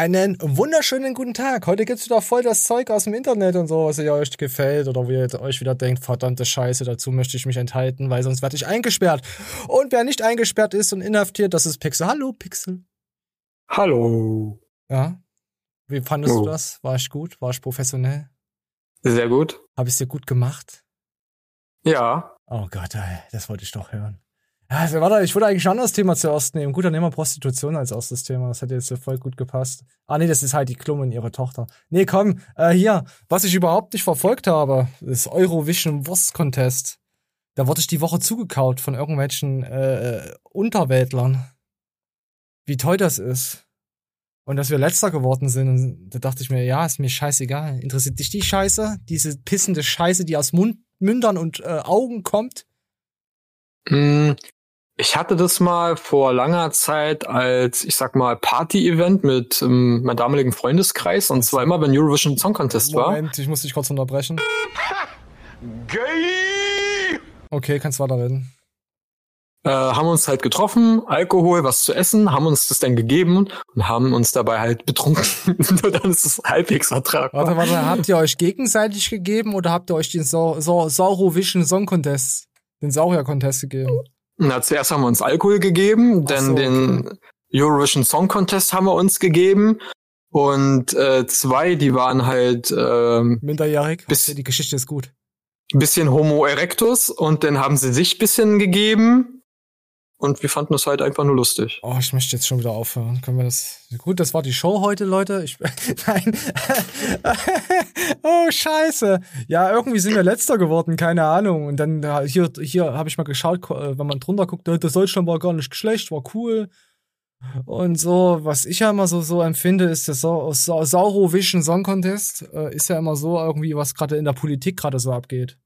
Einen wunderschönen guten Tag. Heute gibt's wieder voll das Zeug aus dem Internet und so, was ihr euch gefällt oder wie ihr euch wieder denkt, verdammte Scheiße, dazu möchte ich mich enthalten, weil sonst werde ich eingesperrt. Und wer nicht eingesperrt ist und inhaftiert, das ist Pixel. Hallo, Pixel. Hallo. Ja. Wie fandest Oh. du das? War ich gut? War ich professionell? Sehr gut. Habe ich dir gut gemacht? Ja. Oh Gott, ey, das wollte ich doch hören. Also, warte, ich wollte eigentlich ein anderes Thema zuerst nehmen. Gut, dann nehmen wir Prostitution als erstes Thema. Das hätte jetzt voll gut gepasst. Ah, nee, das ist halt die Klumme und ihre Tochter. Nee, komm, äh, hier, was ich überhaupt nicht verfolgt habe, ist Eurovision Wurst Contest. Da wurde ich die Woche zugekaut von irgendwelchen äh, äh, Unterweltlern. Wie toll das ist. Und dass wir letzter geworden sind. Und da dachte ich mir, ja, ist mir scheißegal. Interessiert dich die Scheiße? Diese pissende Scheiße, die aus Mund, Mündern und äh, Augen kommt? Mm, Ich hatte das mal vor langer Zeit als, ich sag mal, Party-Event mit ähm, meinem damaligen Freundeskreis. Und zwar immer, wenn Eurovision Song Contest war. Moment, ich muss dich kurz unterbrechen. Okay, kannst weiterreden. Äh, haben uns halt getroffen, Alkohol, was zu essen, haben uns das dann gegeben und haben uns dabei halt betrunken. Nur dann ist es halbwegs ertragbar. Warte, warte, habt ihr euch gegenseitig gegeben oder habt ihr euch den Sau Sau Saurovision Song Contest, den Saurier Contest gegeben? Na, zuerst haben wir uns Alkohol gegeben, dann so, den Eurovision Song Contest haben wir uns gegeben und äh, zwei, die waren halt ähm, Minderjährig? Bis- Okay, die Geschichte ist gut. bisschen Homo erectus und dann haben sie sich bisschen gegeben und wir fanden das halt einfach nur lustig. Oh, ich möchte jetzt schon wieder aufhören. Können wir das? Gut, das war die Show heute, Leute. Ich, nein. oh, scheiße. Ja, irgendwie sind wir letzter geworden, keine Ahnung. Und dann hier, hier habe ich mal geschaut, äh, wenn man drunter guckt, äh, das Deutschland war gar nicht schlecht, war cool. Und so, was ich ja immer so, so empfinde, ist der Sau Sau Saurovision Song Contest, äh, ist ja immer so irgendwie, was gerade in der Politik gerade so abgeht.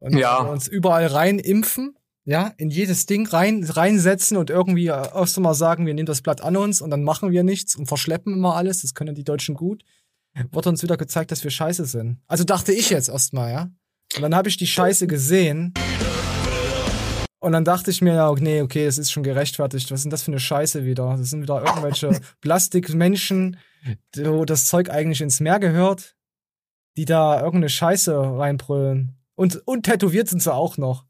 Und Ja. wir uns überall rein impfen, ja, in jedes Ding rein, reinsetzen und irgendwie äh, erst mal sagen, wir nehmen das Blatt an uns und dann machen wir nichts und verschleppen immer alles, das können die Deutschen gut. Wird uns wieder gezeigt, dass wir scheiße sind. Also dachte ich jetzt erstmal, ja. Und dann habe ich die Scheiße gesehen. Und dann dachte ich mir, ja, nee, okay, es ist schon gerechtfertigt. Was ist denn das für eine Scheiße wieder? Das sind wieder irgendwelche Plastikmenschen, wo das Zeug eigentlich ins Meer gehört, die da irgendeine Scheiße reinbrüllen. Und, und tätowiert sind sie auch noch.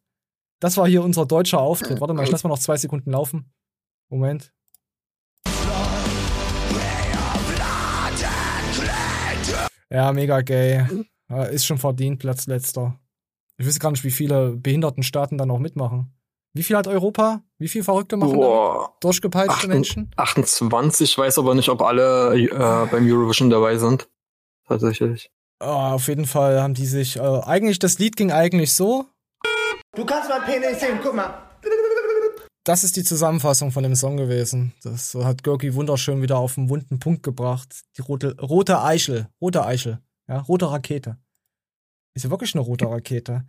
Das war hier unser deutscher Auftritt. Warte mal, ich lass mal noch zwei Sekunden laufen. Moment. Ja, mega gay. Ist schon verdient, Platz letzter. Ich weiß gar nicht, wie viele Behindertenstaaten da noch mitmachen. Wie viel hat Europa? Wie viel Verrückte machen? Boah, Durchgepeitschte Achten- Menschen? 28, weiß aber nicht, ob alle äh, beim Eurovision dabei sind. Tatsächlich. Ah, auf jeden Fall haben die sich. Äh, eigentlich, das Lied ging eigentlich so. Du kannst mein Penis sehen, guck mal. Das ist die Zusammenfassung von dem Song gewesen. Das hat Görki wunderschön wieder auf den wunden Punkt gebracht. Die rote, rote Eichel. Rote Eichel. Ja, rote Rakete. Ist ja wirklich eine rote Rakete.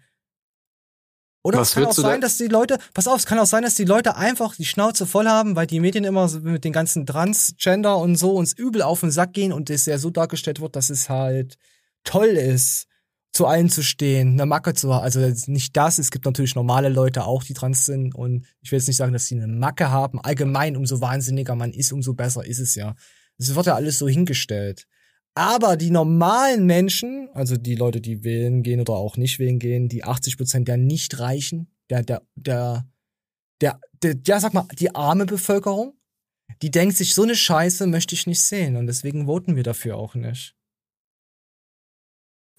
Oder Was es kann auch sein, da- dass die Leute, pass auf, es kann auch sein, dass die Leute einfach die Schnauze voll haben, weil die Medien immer so mit den ganzen Transgender und so uns übel auf den Sack gehen und es ja so dargestellt wird, dass es halt toll ist, zu allen zu stehen, eine Macke zu haben. Also nicht das, es gibt natürlich normale Leute auch, die trans sind und ich will jetzt nicht sagen, dass sie eine Macke haben. Allgemein, umso wahnsinniger man ist, umso besser ist es ja. Es wird ja alles so hingestellt. Aber die normalen Menschen, also die Leute, die wählen gehen oder auch nicht wählen gehen, die 80 Prozent der Nicht-Reichen, der, der, der, der, der, ja, sag mal, die arme Bevölkerung, die denkt sich, so eine Scheiße möchte ich nicht sehen und deswegen voten wir dafür auch nicht.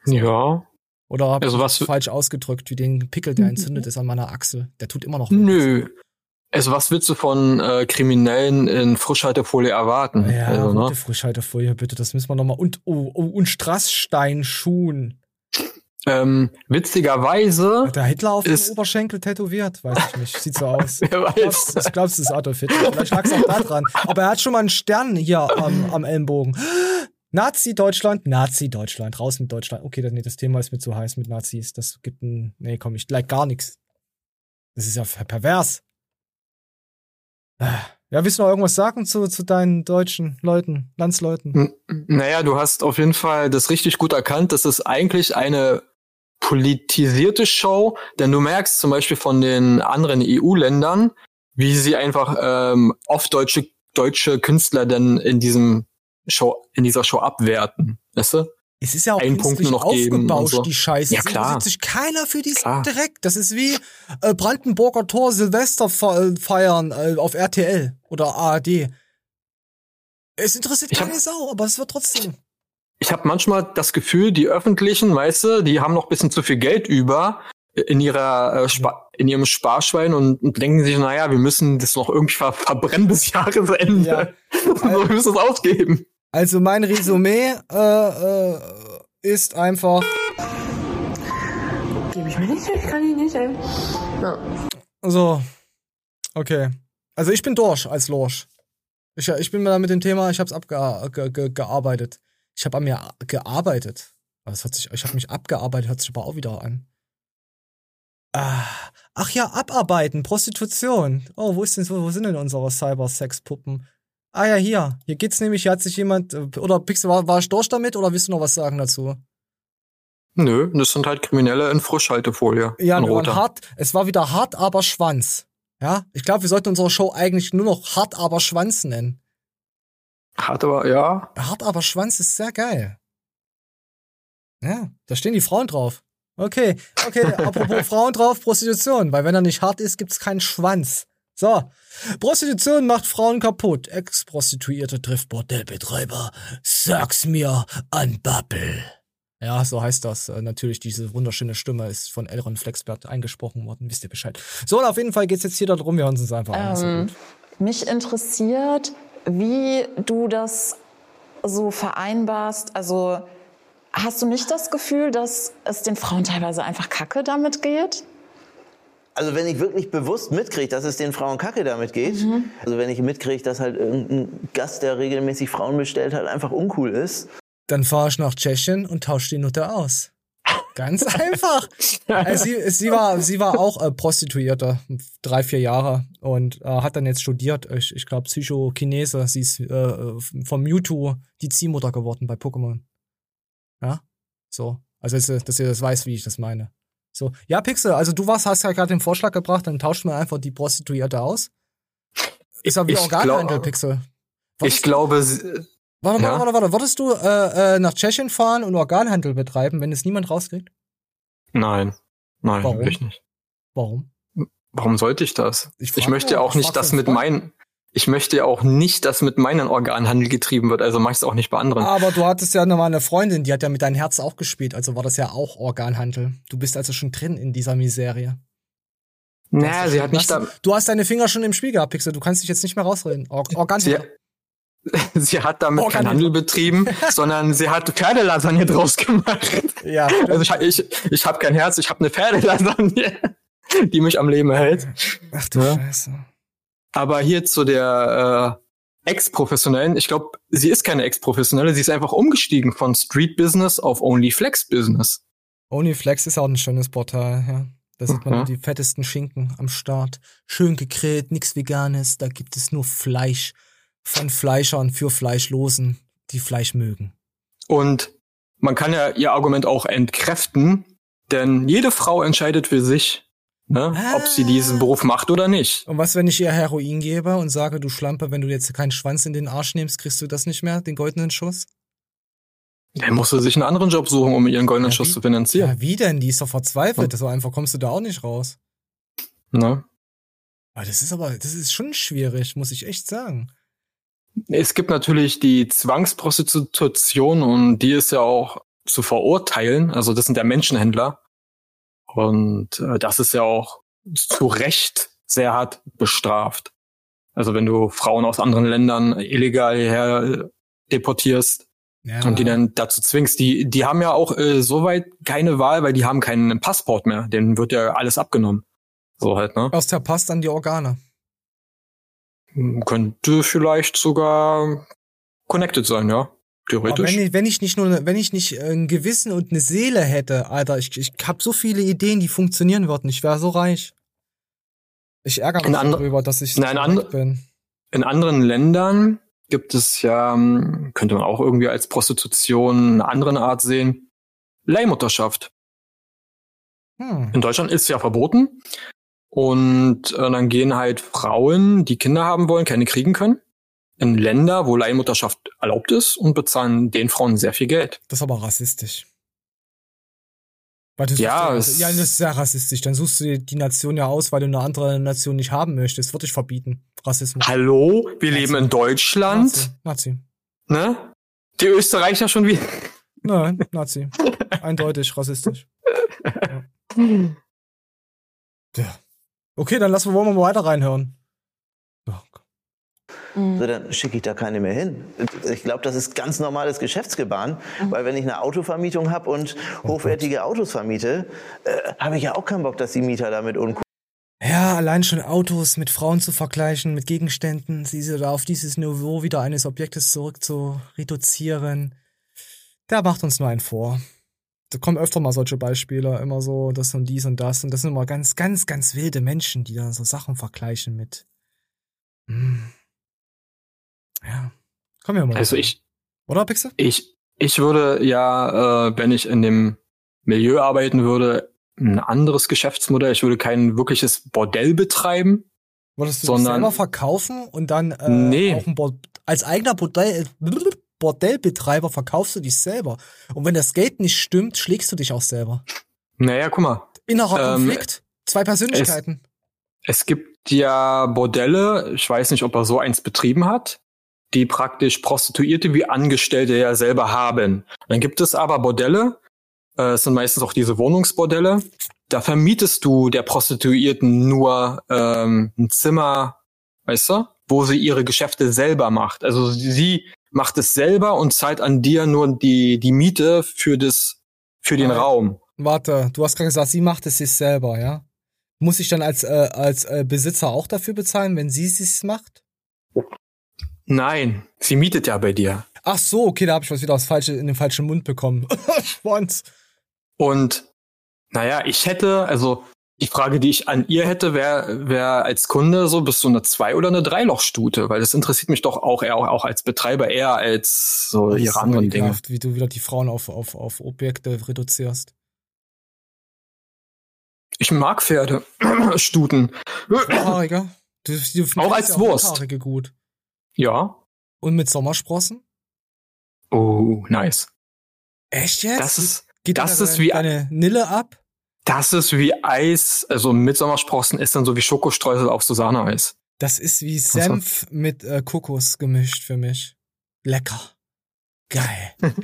Ja. Oder habe Also ich was- das falsch ausgedrückt, wie den Pickel, der entzündet ist an meiner Achsel. Der tut immer noch. Nö. Also was willst du von äh, Kriminellen in Frischhaltefolie erwarten? Ja, also, ne? Frischhaltefolie, bitte, das müssen wir nochmal. Und, oh, oh, und Strasssteinschuhen. ähm, witzigerweise, Hat der Hitler auf Ist- dem Oberschenkel tätowiert? Weiß ich nicht. Sieht so aus. wer weiß, ich glaub's, das ist Adolf Hitler. Vielleicht lag's auch da dran. Aber er hat schon mal einen Stern hier am, am Ellenbogen. Nazi-Deutschland, Nazi-Deutschland, raus mit Deutschland. Okay, das, nee, das Thema ist mir zu heiß mit Nazis. Das gibt ein, nee, komm, ich like gar nichts. Das ist ja per- pervers. Ah. Ja, willst du noch irgendwas sagen zu, zu deinen deutschen Leuten, Landsleuten? Naja, du hast auf jeden Fall das richtig gut erkannt. Das ist eigentlich eine politisierte Show, denn du merkst zum Beispiel von den anderen EU-Ländern, wie sie einfach ähm, oft deutsche deutsche Künstler denn in diesem Show, in dieser Show abwerten. Weißt du? Es ist ja auch Einen Punkt nur noch aufgebauscht, so. die Scheiße. Ja, Es klar. interessiert sich keiner für diesen Klar. Dreck. Das ist wie äh, Brandenburger Tor Silvester fe- feiern äh, auf RTL oder ARD. Es interessiert Ich hab- keine Sau, aber es wird trotzdem. Ich habe manchmal das Gefühl, die öffentlichen, weißt du, die haben noch ein bisschen zu viel Geld über in ihrer äh, Spa in ihrem Sparschwein und, und denken sich, naja, wir müssen das noch irgendwie ver verbrennen bis Jahresende. Ja. so, wir müssen es ausgeben. Also mein Resümee äh, äh, ist einfach Gebe ich mir nicht, kann ich nicht, ey. Ja. so. Okay. Also ich bin durch als Lorsch. Ich, ich bin da mit dem Thema, ich hab's abge ge. Ich habe an mir gearbeitet. Es hat sich, ich habe mich abgearbeitet, hört sich aber auch wieder an. Ah, ach ja, abarbeiten, Prostitution. Oh, wo ist denn so, wo sind denn unsere Cyber-Sex-Puppen? Ah ja, hier. Hier geht's nämlich, hier hat sich jemand, äh, oder Pixel, war, war ich durch damit oder willst du noch was sagen dazu? Nö, das sind halt Kriminelle in Frischhaltefolie. Ja, in wir hart. Es war wieder hart, aber Schwanz. Ja, ich glaube, wir sollten unsere Show eigentlich nur noch hart, aber Schwanz nennen. Hat aber, ja. Hart, aber Schwanz ist sehr geil. Ja, da stehen die Frauen drauf. Okay, okay, apropos Frauen drauf, Prostitution, weil wenn er nicht hart ist, gibt's keinen Schwanz. So, Prostitution macht Frauen kaputt. Ex-Prostituierte trifft Bordellbetreiber. Sag's mir an Bubble. Ja, so heißt das. Äh, natürlich, diese wunderschöne Stimme ist von Elron Flexbert eingesprochen worden. Wisst ihr Bescheid. So, und auf jeden Fall geht's jetzt hier darum, wir hören uns einfach an. Ähm, mich interessiert, wie du das so vereinbarst. Also hast du nicht das Gefühl, dass es den Frauen teilweise einfach kacke damit geht? Also wenn ich wirklich bewusst mitkriege, dass es den Frauen kacke damit geht, also wenn ich mitkriege, dass halt irgendein Gast, der regelmäßig Frauen bestellt hat, einfach uncool ist, Dann fahre ich nach Tschechien und tausche die Nutte aus. Ganz einfach. Also sie, sie, war, sie war auch äh, Prostituierte, drei, vier Jahre und äh, hat dann jetzt studiert. Ich, ich glaube, Psychokinese. Sie ist äh, vom Mewtwo die Ziehmutter geworden bei Pokémon. Ja, so. Also, dass, ihr- dass ihr das weiß, wie ich das meine. So, ja, Pixel, also du warst, hast ja gerade den Vorschlag gebracht, dann tauscht man einfach die Prostituierte aus. Ist ja wie Ich Organhandel, Pixel. Ich glaube, sie- Warte, Ja? warte, warte, warte. Würdest du äh, äh, nach Tschechien fahren und Organhandel betreiben, wenn es niemand rauskriegt? nein. Nein, Warum? wirklich nicht. Warum? Warum sollte ich das? Ich Ich, möchte nur, auch ich nicht, einen mit meinen, ich möchte ja auch nicht, dass mit meinen Organhandel getrieben wird. Also mach ich es auch nicht bei anderen. Aber du hattest ja nochmal eine Freundin, die hat ja mit deinem Herz auch gespielt, also war das ja auch Organhandel. Du bist also schon drin in dieser Miserie. naja, sie hat nicht du, da, du hast deine Finger schon im Spiel gehabt, Pixel. Du kannst dich jetzt nicht mehr rausreden. Or sie, Organhandel. sie hat damit keinen. Handel betrieben, sondern sie hat Pferdelasagne draus gemacht. Ja, Also ich, ich, ich habe kein Herz, ich habe eine Pferdelasagne, die mich am Leben hält. Ach du Ja. Scheiße. Aber hier zu der äh, Ex-Professionellen, ich glaube, sie ist keine Ex-Professionelle, sie ist einfach umgestiegen von Street Business auf Only Flex Business. OnlyFlex ist auch ein schönes Portal, ja. Da sieht man Mhm. die fettesten Schinken am Start. Schön gegrillt, nix Veganes, da gibt es nur Fleisch von Fleischern für Fleischlosen, die Fleisch mögen. Und man kann ja ihr Argument auch entkräften, denn jede Frau entscheidet für sich, ne, ob sie diesen Beruf macht oder nicht. Und was, wenn ich ihr Heroin gebe und sage, du Schlampe, wenn du jetzt keinen Schwanz in den Arsch nimmst, kriegst du das nicht mehr, den goldenen Schuss? Dann muss sie sich einen anderen Job suchen, um ihren goldenen Ja, Schuss wie- zu finanzieren. Ja, wie denn? Die ist doch verzweifelt. So einfach kommst du da auch nicht raus. Ne? Aber das ist aber, das ist schon schwierig, muss ich echt sagen. Es gibt natürlich die Zwangsprostitution und die ist ja auch zu verurteilen. Also das sind ja Menschenhändler. Und äh, das ist ja auch zu Recht sehr hart bestraft. Also wenn du Frauen aus anderen Ländern illegal her deportierst Ja. und die dann dazu zwingst, die, die haben ja auch äh, soweit keine Wahl, weil die haben keinen Passport mehr. Denen wird ja alles abgenommen. So halt, ne? Aus der Pass dann die Organe. Könnte vielleicht sogar connected sein, ja. Theoretisch. wenn ich, wenn ich nicht nur, wenn ich nicht äh, ein Gewissen und eine Seele hätte, Alter, ich, ich hab so viele Ideen, die funktionieren würden. Ich wäre so reich. Ich ärgere mich darüber, dass ich so reich bin. In anderen Ländern gibt es ja, ähm, könnte man auch irgendwie als Prostitution eine andere Art sehen, Leihmutterschaft. Hm. In Deutschland ist es ja verboten. Und äh, dann gehen halt Frauen, die Kinder haben wollen, keine kriegen können, in Länder, wo Leihmutterschaft erlaubt ist und bezahlen den Frauen sehr viel Geld. Das ist aber rassistisch. Weil du Ja, suchst es- ja, das ist sehr rassistisch. Dann suchst du die Nation ja aus, weil du eine andere Nation nicht haben möchtest. Würde ich verbieten. Rassismus. Hallo, wir leben in Deutschland, Nazi. Nazi. ne? Die Österreicher schon wieder. Nein, Nazi. Eindeutig rassistisch. Ja. ja. Okay, dann lassen wir, wollen wir mal weiter reinhören. Ja. So, dann schicke ich da keine mehr hin. Ich glaube, das ist ganz normales Geschäftsgebaren, weil wenn ich eine Autovermietung habe und hochwertige Autos vermiete, äh, habe ich ja auch keinen Bock, dass die Mieter damit uncool Ja, allein schon Autos mit Frauen zu vergleichen, mit Gegenständen, sie da auf dieses Niveau wieder eines Objektes zurück zu reduzieren, der macht uns nur einen vor. Da kommen öfter mal solche Beispiele, immer so, das und dies und das. Und das sind immer ganz, ganz, ganz wilde Menschen, die da so Sachen vergleichen mit. Hm. Ja. Kommen wir mal. Also ich, Oder, Pixel? ich, ich würde ja, äh, wenn ich in dem Milieu arbeiten würde, ein anderes Geschäftsmodell. Ich würde kein wirkliches Bordell betreiben. Wolltest du Sondern- selber verkaufen und dann äh, Nee. auch ein Bord als eigener Bordell Bordellbetreiber verkaufst du dich selber. Und wenn das Geld nicht stimmt, schlägst du dich auch selber. Naja, guck mal. Innerer Ähm, Konflikt, zwei Persönlichkeiten. Es gibt ja Bordelle, ich weiß nicht, ob er so eins betrieben hat, die praktisch Prostituierte wie Angestellte ja selber haben. Dann gibt es aber Bordelle, äh, es sind meistens auch diese Wohnungsbordelle, da vermietest du der Prostituierten nur ähm, ein Zimmer, weißt du, wo sie ihre Geschäfte selber macht. Also sie macht es selber und zahlt an dir nur die, die Miete für das, für den Ah. Raum. Warte, du hast gerade gesagt, sie macht es sich selber, ja? Muss ich dann als, äh, als äh, Besitzer auch dafür bezahlen, wenn sie es sich macht? Nein, sie mietet ja bei dir. Ach so, okay, da habe ich was wieder aufs falsche, in den falschen Mund bekommen. Schwanz. Und naja, ich hätte, also die Frage, die ich an ihr hätte, wäre wär als Kunde so, bist du eine Zwei- oder eine Dreilochstute? Weil das interessiert mich doch auch eher auch als Betreiber eher als so Das ihre anderen Dinge. Wie du wieder die Frauen auf, auf, auf Objekte reduzierst. Ich mag Pferde, Stuten. Haarige. Du, du Auch als Wurst. Haarige gut. Ja. Und mit Sommersprossen? Oh, nice. Echt jetzt? Das ist, Geht das da ist wie- eine Nille ab? das ist wie Eis, also mit Sommersprossen ist dann so wie Schokostreusel auf so Sahneeis. Das ist wie war- Senf mit äh, Kokos gemischt für mich. Lecker. Geil.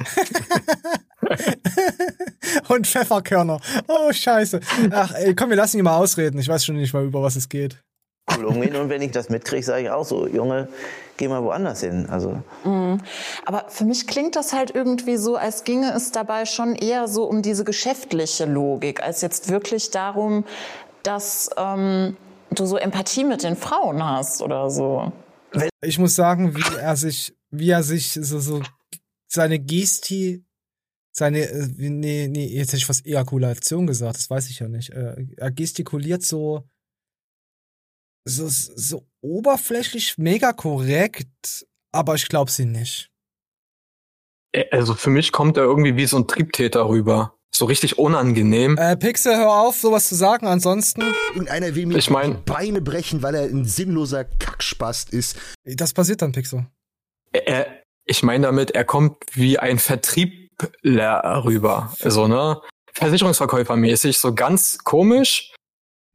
Und Pfefferkörner. Oh, scheiße. Ach, ey, komm, wir lassen ihn mal ausreden. Ich weiß schon nicht mal, über was es geht. Umgehen. Und wenn ich das mitkriege, sage ich auch so, Junge, geh mal woanders hin. Also Aber für mich klingt das halt irgendwie so, als ginge es dabei schon eher so um diese geschäftliche Logik, als jetzt wirklich darum, dass ähm, du so Empathie mit den Frauen hast oder so. Ich muss sagen, wie er sich, wie er sich so, so seine Gesti, seine, äh, nee, nee, jetzt hätte ich fast Ejakulation gesagt, das weiß ich ja nicht. Äh, Er gestikuliert so, so, so oberflächlich mega korrekt, aber ich glaube sie nicht. Äh, Also für mich kommt er irgendwie wie so ein Triebtäter rüber. So richtig unangenehm. Äh, Pixel, hör auf, sowas zu sagen, ansonsten, Irgendeiner will mir Ich mein- die Beine brechen, weil er ein sinnloser Kackspast ist. das passiert dann, Pixel. er, ich meine damit, er kommt wie ein Vertriebler rüber. Also, ne? Versicherungsverkäufermäßig, so ganz komisch.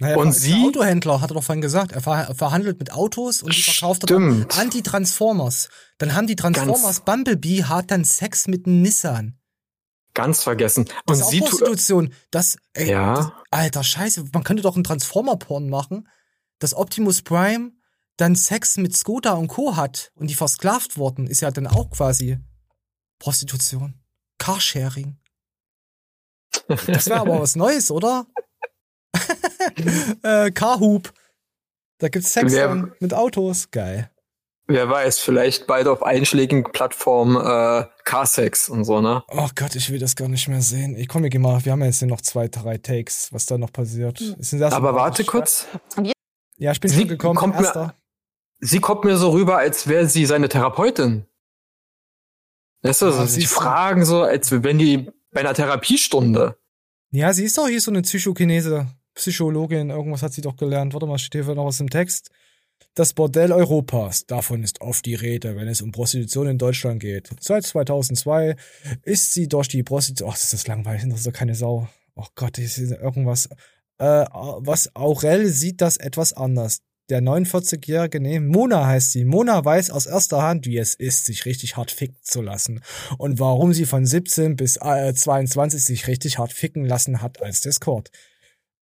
Naja, Und ist sie- ein Autohändler, hat er doch vorhin gesagt. Er ver verhandelt mit Autos und die verkauft er dann an die Transformers. Dann haben die Transformers, Bumblebee hat dann Sex mit einem Nissan. Ganz vergessen. Das Und ist auch sie tu- Prostitution. Das, ey, Ja. das, alter Scheiße, man könnte doch einen Transformer-Porn machen, dass Optimus Prime dann Sex mit Skoda und Co. hat und die versklavt worden, ist ja dann auch quasi Prostitution. Carsharing. Das wäre aber was Neues, oder? äh, Carhoop. Da gibt's Sex Wer- dann mit Autos. Geil. wer weiß, vielleicht beide auf einschlägigen Plattformen äh, Carsex und so, ne? Oh Gott, ich will das gar nicht mehr sehen. Ich komm, wir gehen mal, wir haben ja jetzt hier noch zwei, drei Takes, was da noch passiert. Erst Aber warte kurz. Ja, ich bin Sie schon gekommen. kommt mir-. Sie kommt mir so rüber, als wäre sie seine Therapeutin. Weißt du, Ja, so, sie Fragen so, als wenn die bei einer Therapiestunde. Ja, sie ist doch hier so eine Psychokinese, Psychologin, irgendwas hat sie doch gelernt. Warte mal, steht hier noch was im Text. Das Bordell Europas, davon ist oft die Rede, wenn es um Prostitution in Deutschland geht. Seit 2002 ist sie durch die Prostitution, ach, das ist langweilig, das ist doch keine Sau. Oh Gott, das ist irgendwas. Äh, was Aurel sieht das etwas anders. Der 49-jährige, nee, Mona heißt sie. Mona weiß aus erster Hand, wie es ist, sich richtig hart ficken zu lassen. Und warum sie von 17 bis äh, 22 sich richtig hart ficken lassen hat als Discord.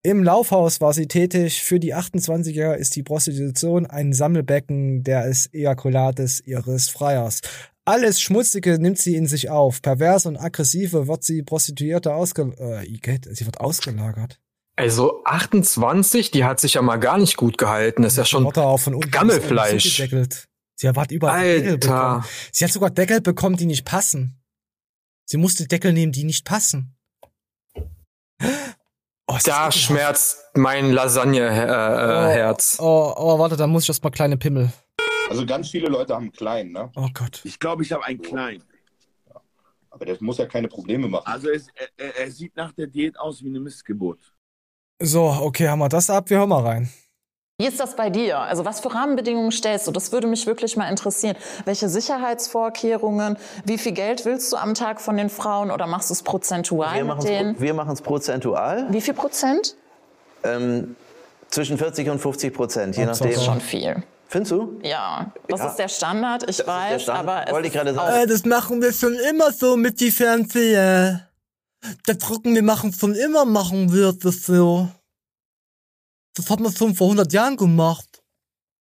Im Laufhaus war sie tätig. Für die 28er ist die Prostitution ein Sammelbecken des Ejakulates ihres Freiers. Alles Schmutzige nimmt sie in sich auf. Pervers und aggressive wird sie Prostituierte ausge äh, sie wird ausgelagert. Also 28, die hat sich ja mal gar nicht gut gehalten. Das ist ja schon Gammelfleisch. Sie hat überall Deckel Alter. bekommen. Sie hat sogar Deckel bekommen, die nicht passen. Sie musste Deckel nehmen, die nicht passen. Oh, Da schmerzt mein Lasagne-Herz. Oh, oh, warte, da muss ich erst mal kleine Pimmel. Also ganz viele Leute haben einen kleinen, ne? Oh Gott. Ich glaube, ich habe einen kleinen. Aber das muss ja keine Probleme machen. Also es, er, er- er sieht nach der Diät aus wie eine Missgeburt. So, okay, haben wir das ab, wir hören mal rein. Wie ist das bei dir? Also was für Rahmenbedingungen stellst du? Das würde mich wirklich mal interessieren. Welche Sicherheitsvorkehrungen? Wie viel Geld willst du am Tag von den Frauen oder machst du es prozentual Wir machen es wir machen's prozentual. Wie viel Prozent? Ähm, zwischen 40 und 50 Prozent, je nachdem. Schon viel. Findest du? Ja, das Ja. ist der Standard, ich Das ist der weiß, Standard. aber es Wollte ich ist gerade sagen. Äh, das machen wir schon immer so mit die Fernseher. Das drucken wir machen schon immer, machen wir das so. Das hat man vor 100 Jahren gemacht.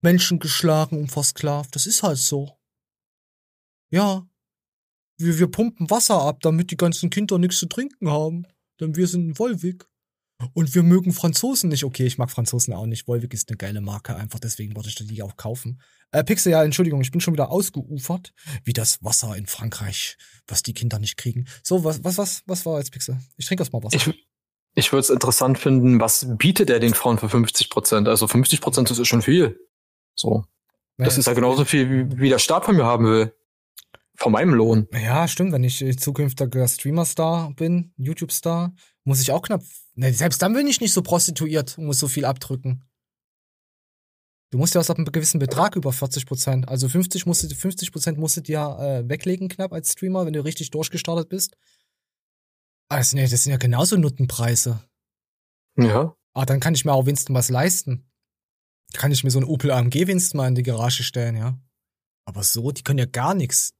Menschen geschlagen und versklavt. Das ist halt so. Ja. Wir, wir pumpen Wasser ab, damit die ganzen Kinder nichts zu trinken haben. Denn wir sind Wolwig. Und wir mögen Franzosen nicht. Okay, ich mag Franzosen auch nicht. Wolwig ist eine geile Marke, einfach deswegen wollte ich die auch kaufen. Äh, Pixel, ja, Entschuldigung, ich bin schon wieder ausgeufert. Wie das Wasser in Frankreich, was die Kinder nicht kriegen. So, was, was, was, was war jetzt Pixel? Ich trinke erst mal Wasser. Ich, ich würde es interessant finden, was bietet er den Frauen für 50 Prozent? Also 50 Prozent, das ist schon viel. So. Das ist ja genauso viel, wie, wie der Staat von mir haben will. Von meinem Lohn. Ja, stimmt. Wenn ich äh, zukünftiger Streamer-Star bin, YouTube-Star, muss ich auch knapp. Ne, selbst dann bin ich nicht so prostituiert und muss so viel abdrücken. Du musst ja aus einem gewissen Betrag über 40 Prozent. Also 50 musst du, 50 Prozent musst du dir äh, weglegen knapp als Streamer, wenn du richtig durchgestartet bist. Also, nee, das sind ja genauso Nuttenpreise. Ja. Ah, dann kann ich mir auch Winston was leisten. Kann ich mir so einen Opel AMG Winston mal in die Garage stellen, ja. Aber so, die können ja gar nichts.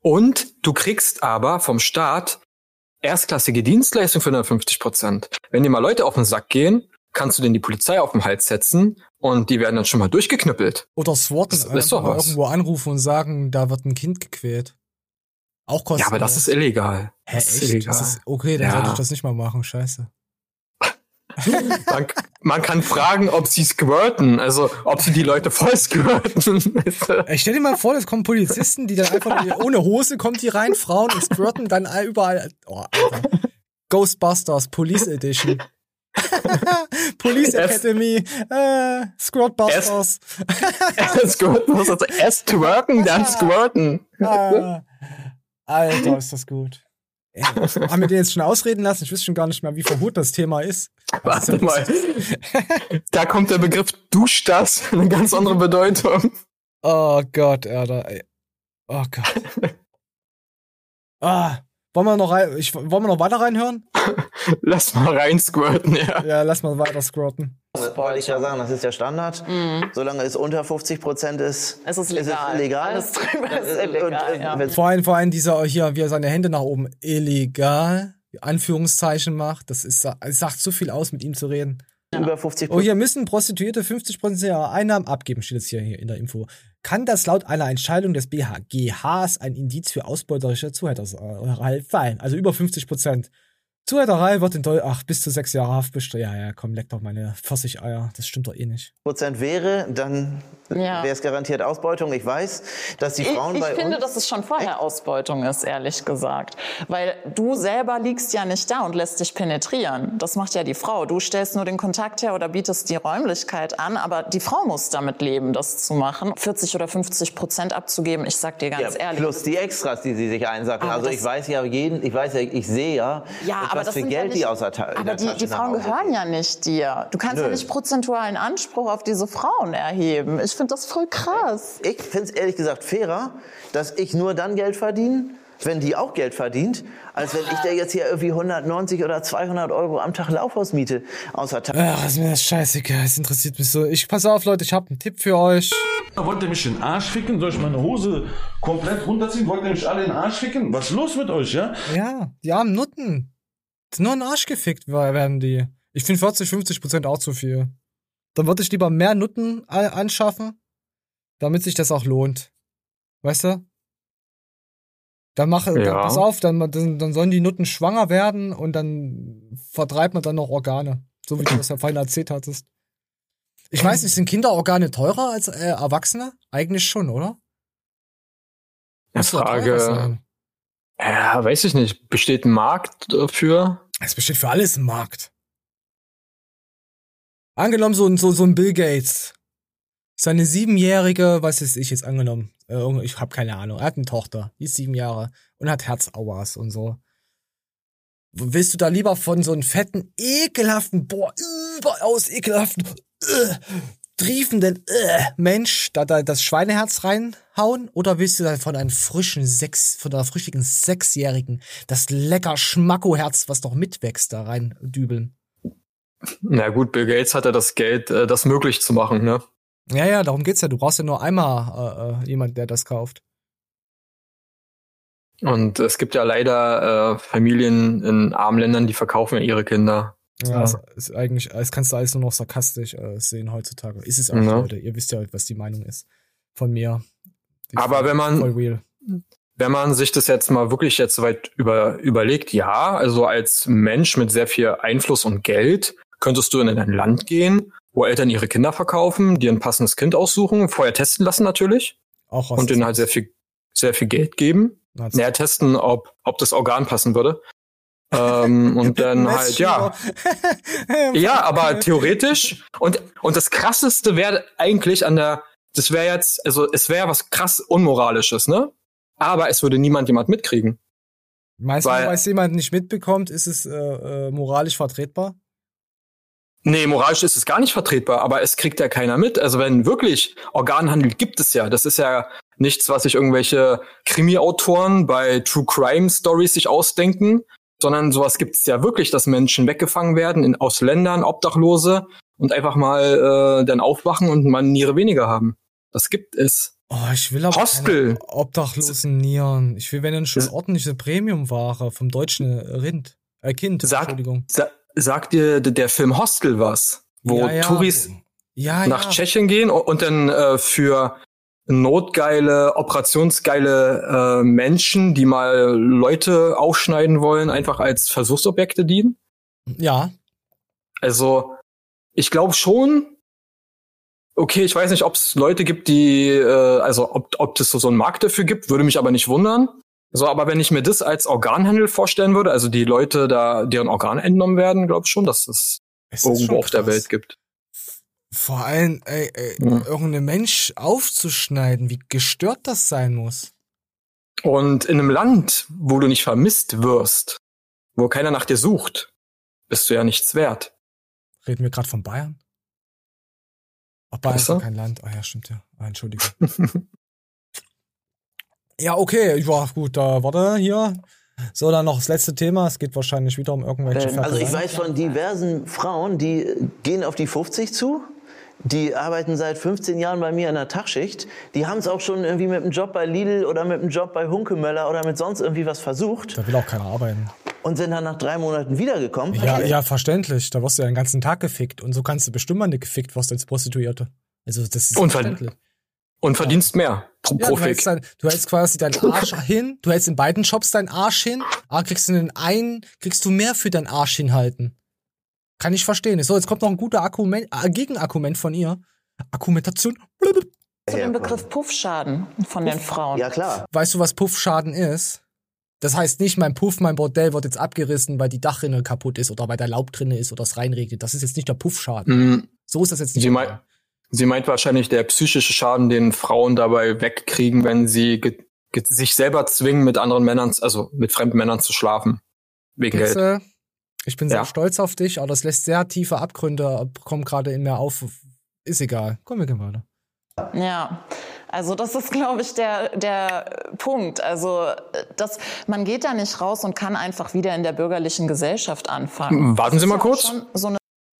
Und du kriegst aber vom Staat erstklassige Dienstleistung für 150 Prozent. Wenn dir mal Leute auf den Sack gehen, kannst du denen die Polizei auf den Hals setzen und die werden dann schon mal durchgeknüppelt. Oder SWAT Das irgendwo anrufen und sagen, da wird ein Kind gequält. Auch kostenlos. Ja, aber das ist illegal. Hä, das ist echt? illegal. Das ist, okay, dann Ja. sollte ich das nicht mal machen, scheiße. Man, man kann fragen, ob sie squirten, also ob sie die Leute voll squirten. Ich stell dir mal vor, es kommen Polizisten, die dann einfach ohne Hose kommt die rein, Frauen und squirten dann all- überall. Oh. Ghostbusters, Police Edition. Police Academy, äh, Squirtbusters. squirten, also erst twerken, dann squirten. Ah, Alter, ist das gut. Ey, haben wir den jetzt schon ausreden lassen? Ich wüsste schon gar nicht mehr, wie verhut das Thema ist. Das ist Warte mal. Da kommt der Begriff Dusch das, eine ganz andere Bedeutung. Oh Gott, Alter. Oh Gott. Ah, wollen wir noch rein, ich, wollen wir noch weiter reinhören? Lass mal rein squirten, ja. Ja, lass mal weiter scrotten. Das wollte ich ja sagen, das ist der Standard. Solange es unter 50 Prozent ist, Es ist ist legal. es legal. Alles drüber ist Und, äh, illegal, ja. wenn- Vor allem, vor allem dieser hier, wie er seine Hände nach oben illegal, Anführungszeichen macht, das ist, es sagt so viel aus, mit ihm zu reden. über 50 Oh, hier müssen Prostituierte 50% ihrer Einnahmen abgeben, steht jetzt hier, hier in der Info. Kann das laut einer Entscheidung des BHGHs ein Indiz für ausbeuterische Zuhälterei sein? Also über 50%. Zuhälterei wird in Deutschland, ach, bis zu sechs Jahre Haft bestimmt. Ja, ja, komm, leck doch meine Pfirsicheier. Das stimmt doch eh nicht. Prozent wäre, dann Ja. wäre es garantiert Ausbeutung. Ich weiß, dass die Ich, Frauen ich bei finde, uns dass es schon vorher Ausbeutung ist, ehrlich gesagt. Weil du selber liegst ja nicht da und lässt dich penetrieren. Das macht ja die Frau. Du stellst nur den Kontakt her oder bietest die Räumlichkeit an, aber die Frau muss damit leben, das zu machen. 40 oder 50 Prozent abzugeben, ich sag dir ganz ja, ehrlich. plus die Extras, die sie sich einsacken. Aber also ich weiß ja jeden, ich weiß ja, ich sehe ja, Ja, aber was das für sind ja Geld die nicht- aus der Ta in Aber der die, Tasche die nach Frauen Hause gehören ja nicht dir. Du kannst ja Nö. nicht prozentualen Anspruch auf diese Frauen erheben. Ich finde das voll krass. Ich finde es ehrlich gesagt fairer, dass ich nur dann Geld verdiene, wenn die auch Geld verdient, als wenn ich der jetzt hier irgendwie 190 oder 200 Euro am Tag Laufhausmiete aus der Tasche. Ach, ist mir das scheißegal. Es interessiert mich so. Ich pass auf, Leute, ich habe einen Tipp für euch. Wollt ihr mich in den Arsch ficken? Soll ich meine Hose komplett runterziehen? Wollt ihr mich alle in den Arsch ficken? Was ist los mit euch, ja? Ja, die armen Nutten. Nur in den Arsch gefickt werden die. Ich finde 40, 50 Prozent auch zu viel. Dann würde ich lieber mehr Nutten anschaffen, damit sich das auch lohnt. Weißt du? Dann mache, dann, Ja. pass auf, dann, dann, dann sollen die Nutten schwanger werden und dann vertreibt man dann noch Organe. So wie du das ja vorhin erzählt hattest. Ich weiß nicht, sind Kinderorgane teurer als äh, Erwachsene? Eigentlich schon, oder? Muss Frage, ja, weiß ich nicht. Besteht ein Markt dafür? Es besteht für alles ein Markt. Angenommen, so, ein- so, so ein Bill Gates. Seine siebenjährige, was ist ich jetzt angenommen? Äh, ich habe keine Ahnung. Er hat eine Tochter, die ist sieben Jahre und hat Herzauers und so. Willst du da lieber von so einem fetten, ekelhaften, boah, überaus ekelhaften, äh, triefenden äh, Mensch da, da das Schweineherz reinhauen? Oder willst du da von einem frischen Sechs, von einer frühstücken Sechsjährigen das lecker Schmackoherz, was noch mitwächst, da rein dübeln? Na gut, Bill Gates hatte das Geld, äh, das möglich zu machen, ne? Ja, ja, darum geht's ja. Du brauchst ja nur einmal äh, äh, jemand, der das kauft. Und es gibt ja leider äh, Familien in armen Ländern, die verkaufen ja ihre Kinder. Ja, Ja. Ist, ist eigentlich, das kannst du alles nur noch sarkastisch äh, sehen heutzutage. Ist es auch, Ja. Leute. Ihr wisst ja, was die Meinung ist von mir. Ist Aber wenn man-. Wenn man sich das jetzt mal wirklich jetzt so weit über, überlegt, ja, also als Mensch mit sehr viel Einfluss und Geld könntest du in ein Land gehen, wo Eltern ihre Kinder verkaufen, dir ein passendes Kind aussuchen, vorher testen lassen natürlich Auch und denen halt sehr viel, sehr viel Geld geben. Näher testen, ob, ob das Organ passen würde. Ähm, und dann halt, ja. Ja, aber theoretisch. Und, und das krasseste wäre eigentlich an der, das wäre jetzt, also es wäre was krass Unmoralisches, ne? Aber es würde niemand jemand mitkriegen. Weil- weil es jemand nicht mitbekommt, ist es äh, äh, moralisch vertretbar? Nee, moralisch ist es gar nicht vertretbar, aber es kriegt ja keiner mit. Also wenn wirklich Organhandel gibt es ja. Das ist ja nichts, was sich irgendwelche Krimi-Autoren bei True Crime Stories sich ausdenken, sondern sowas gibt es ja wirklich, dass Menschen weggefangen werden in, aus Ländern, Obdachlose und einfach mal äh, dann aufwachen und mal eine Niere weniger haben. Das gibt es. Oh, ich will aber Hostel. obdachlosen Nieren. Ich will, wenn dann schon ordentliche Premiumware vom deutschen Rind. Äh, Kind, Sag- Entschuldigung. Sa sagt dir der Film Hostel was? Wo Ja, ja, Touris Ja, nach. Tschechien gehen und, und dann äh, für notgeile, operationsgeile äh, Menschen, die mal Leute aufschneiden wollen, einfach als Versuchsobjekte dienen? Ja, Also, ich glaube schon, okay, ich weiß nicht, ob es Leute gibt, die, äh, also ob, ob es so, so einen Markt dafür gibt, würde mich aber nicht wundern. So, aber wenn ich mir das als Organhandel vorstellen würde, also die Leute da, deren Organe entnommen werden, glaube ich schon, dass es es irgendwo auf der. Welt gibt. Vor allem, ey, ey, Ja. irgendein Mensch aufzuschneiden, wie gestört das sein muss. Und in einem Land, wo du nicht vermisst wirst, wo keiner nach dir sucht, bist du ja nichts wert. Reden wir gerade von Bayern? Ach, Bayern ist doch kein Land. Ah ja, stimmt ja. Ah, Entschuldigung. ja, okay. Ja, gut, da warte hier. So, dann noch das letzte Thema. Es geht wahrscheinlich wieder um irgendwelche Äh, Also ich weiß von diversen Frauen, die gehen auf die 50 zu. Die arbeiten seit 15 Jahren bei mir in der Tagschicht. Die haben es auch schon irgendwie mit einem Job bei Lidl oder mit einem Job bei Hunkemöller oder mit sonst irgendwie was versucht Da will auch keiner arbeiten. und sind dann nach drei Monaten wiedergekommen. Ja, ja, verständlich. Da wirst du ja den ganzen Tag gefickt. Und so kannst du bestimmt mal nicht gefickt wirst als Prostituierte. Also, das ist Und verständlich. Und verdienst mehr pro, Ja, pro du, hältst Fick. dein, du hältst quasi deinen Arsch hin, du hältst in beiden Jobs deinen Arsch hin, aber kriegst du in den einen, kriegst du mehr für deinen Arsch hinhalten. Kann ich verstehen. So, jetzt kommt noch ein guter Argument, äh, Gegenargument von ihr. Argumentation. Zu dem Begriff Puffschaden von den Frauen. Ja, klar. Weißt du, was Puffschaden ist? Das heißt nicht, mein Puff, mein Bordell wird jetzt abgerissen, weil die Dachrinne kaputt ist oder weil der Laub drinne ist oder es reinregnet. Das ist jetzt nicht der Puffschaden. Mm, So ist das jetzt nicht. Sie, mei sie meint wahrscheinlich der psychische Schaden, den Frauen dabei wegkriegen, wenn sie sich selber zwingen, mit anderen Männern, also mit fremden Männern zu schlafen. Wegen Geld. Ich bin sehr Ja. stolz auf dich, aber das lässt sehr tiefe Abgründe, kommen gerade in mir auf. Ist egal. Komm, wir gehen weiter. Ja, also das ist, glaube ich, der, der Punkt. Also das, man geht da nicht raus und kann einfach wieder in der bürgerlichen Gesellschaft anfangen. Warten Sie mal kurz. So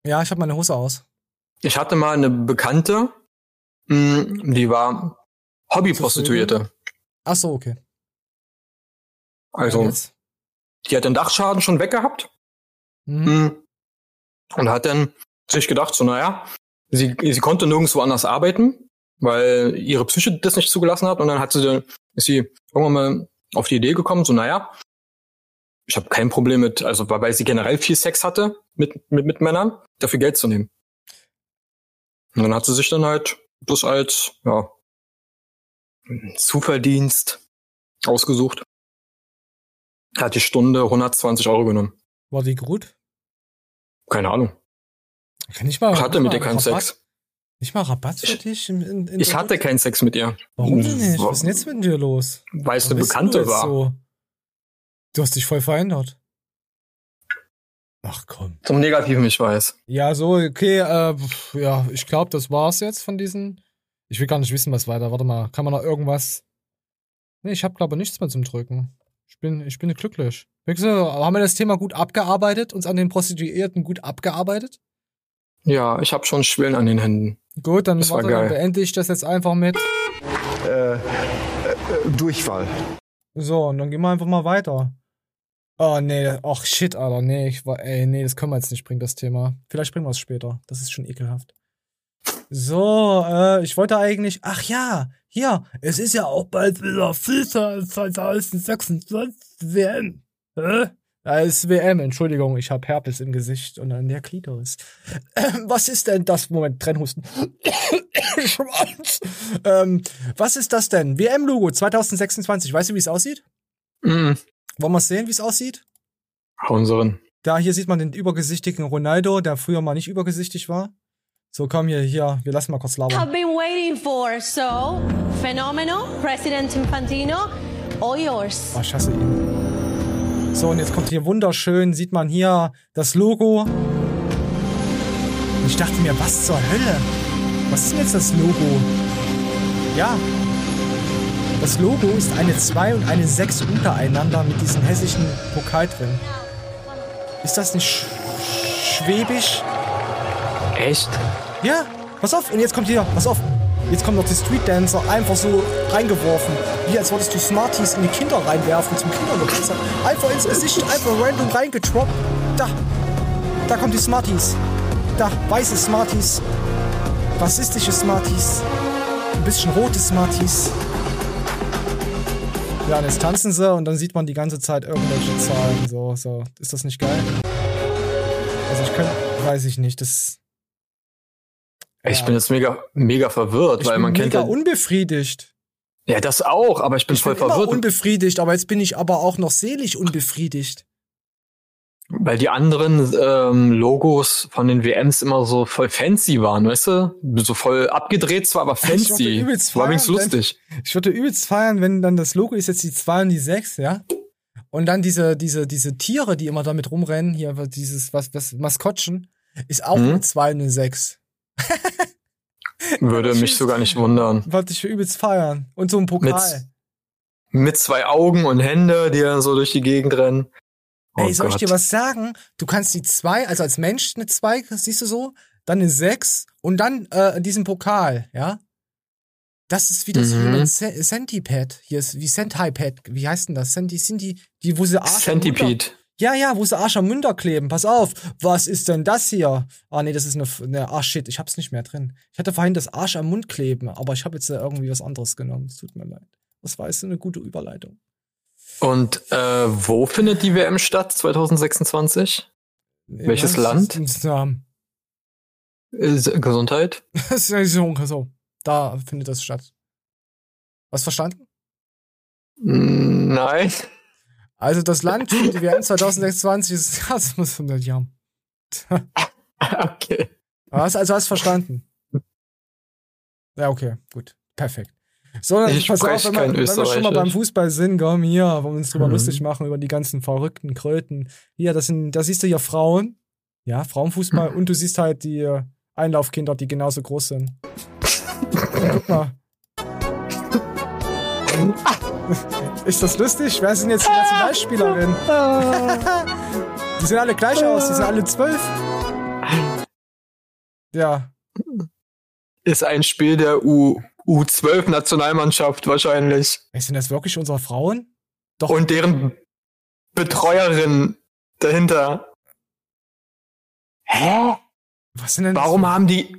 Ja, ich habe meine Hose aus. Ich hatte mal eine Bekannte, mh, die war Hobbyprostituierte. Ach so, okay. Also, die hat den Dachschaden schon weggehabt. Mhm. Mhm. Und hat dann sich gedacht, so, naja, sie, sie konnte nirgendwo anders arbeiten, weil ihre Psyche das nicht zugelassen hat. Und dann hat sie, dann- ist sie irgendwann mal auf die Idee gekommen, so, naja, ich habe kein Problem mit, also weil weil sie generell viel Sex hatte mit, mit, mit Männern, dafür Geld zu nehmen. Und dann hat sie sich dann halt das als, ja, Zuverdienst ausgesucht. Hat die Stunde 120 Euro genommen. War die gut? Keine Ahnung. Kann ich mal. Ich hatte mit ihr keinen Rabatt? Sex. Nicht mal Rabatt für dich? In, in, in Ich hatte keinen Sex mit ihr. Warum denn nicht? Was ist denn jetzt mit dir los? Weil es eine Bekannte du war. So? Du hast dich voll verändert. Ach komm. Zum Negativen, ich weiß. Ja, so, okay, äh, ja, ich glaube, das war's jetzt von diesen. Ich will gar nicht wissen, was weiter. Warte mal, kann man noch irgendwas. Nee, ich habe glaube nichts mehr zum Drücken. Ich bin, ich bin glücklich. Haben wir das Thema gut abgearbeitet, uns an den Prostituierten gut abgearbeitet? Ja, ich habe schon Schwillen an den Händen. Gut, dann, Das warte, dann beende ich das jetzt einfach mit. Äh, äh, Durchfall. So, und dann gehen wir einfach mal weiter. Oh, nee, ach shit, Alter, nee, ich war, ey, nee, das können wir jetzt nicht bringen, das Thema. Vielleicht bringen wir es später. Das ist schon ekelhaft. So, äh, ich wollte eigentlich, ach ja, hier, es ist ja auch bald wieder FIFA 2026 WM. Hä? Da ist WM, Entschuldigung, ich habe Herpes im Gesicht und an der Klitoris. Ähm, was ist denn das? Moment, Trennhusten. Schwanz. ähm, was ist das denn? WM-Logo 2026. Weißt du, wie es aussieht? Mhm. Wollen wir sehen, wie es aussieht? Hauen sie rein. Da hier sieht man den übergesichtigen Ronaldo, der früher mal nicht übergesichtig war. So, komm hier, hier, wir lassen mal kurz labern. I've been waiting for. So, Fenomeno, President Infantino, all yours. Oh, ich hasse ihn. So, und jetzt kommt hier wunderschön, sieht man hier das Logo. Und ich dachte mir, was zur Hölle? Was ist denn jetzt das Logo? Ja. Das Logo ist eine 2 und eine 6 untereinander mit diesem hässlichen Pokal drin. Ist das nicht sch schwäbisch? Echt? Ja, pass auf. Und jetzt kommt hier, pass auf. Jetzt kommt noch die Street Dancer einfach so reingeworfen. Wie als wolltest du Smarties in die Kinder reinwerfen zum Kindergeburtstag. Einfach ins Gesicht, einfach random reingetroppt. Da. Da kommt die Smarties. Da, weiße Smarties. Rassistische Smarties. Ein bisschen rote Smarties. Ja, und jetzt tanzen sie und dann sieht man die ganze Zeit irgendwelche Zahlen. So, so. Ist das nicht geil? Also ich könnte, weiß ich nicht, das. Ich Ja. bin jetzt mega, mega verwirrt, Ich weil bin man kennt mega ja. unbefriedigt. Ja, das auch, aber ich bin Ich voll bin immer verwirrt. unbefriedigt, aber jetzt bin ich aber auch noch seelisch unbefriedigt. Weil die anderen ähm, Logos von den WMs immer so voll fancy waren, weißt du? So voll abgedreht zwar, aber Ich würde fancy. übelst War wenigstens feiern, wenn- lustig. Ich würde übelst feiern, wenn dann das Logo ist jetzt die 2 und die 6, ja? Und dann diese, diese, diese Tiere, die immer damit rumrennen, hier, dieses, was, was, Maskottchen, ist auch Mhm. eine 2 und eine 6. Würde mich sogar nicht wundern. Wollte ich für übelst feiern. Und so ein Pokal. Mit zwei Augen und Hände, die dann so durch die Gegend rennen. Oh Ey, soll ich Gott. dir was sagen? Du kannst die 2, also als Mensch eine 2, siehst du so, dann eine 6 und dann äh, diesen Pokal, ja? Das ist wie das Mhm. Centipede. Hier ist wie Centipede. Wie heißt denn das? Centi, sind die, die, wo sie Arsch Centipede. Ja, ja, wo sie Arsch am Münder kleben. Pass auf. Was ist denn das hier? Ah, nee, das ist eine, eine ah, shit, ich hab's nicht mehr drin. Ich hatte vorhin das Arsch am Mund kleben, aber ich habe jetzt äh, irgendwie was anderes genommen. Es tut mir leid. Das war jetzt eine gute Überleitung. Und äh, wo findet die WM statt 2026? Welches Land? Ja, Ist- Gesundheit? Das ist so, so. Da findet das statt. Was verstanden? Nein. Also das Land für die WM 2026 ist das muss 100 Jahren. okay. Was, also hast verstanden? Ja, okay, gut. Perfekt. Sondern Ich pass auf, wenn wir, kein wenn wir schon mal beim Fußball sind, komm hier, wo wir uns drüber Mhm. lustig machen über die ganzen verrückten Kröten. Hier, das sind, da siehst du hier Frauen. Ja, Frauenfußball. Mhm. Und du siehst halt die äh, Einlaufkinder, die genauso groß sind. Guck mal. Ist das lustig? Wer sind jetzt die Nationalspielerin? die sehen alle gleich aus, die sind alle zwölf. Ja. Ist ein Spiel der U U12-Nationalmannschaft wahrscheinlich. Sind das wirklich unsere Frauen? Doch. Und deren Betreuerin dahinter. Hä? Was sind denn das Warum haben die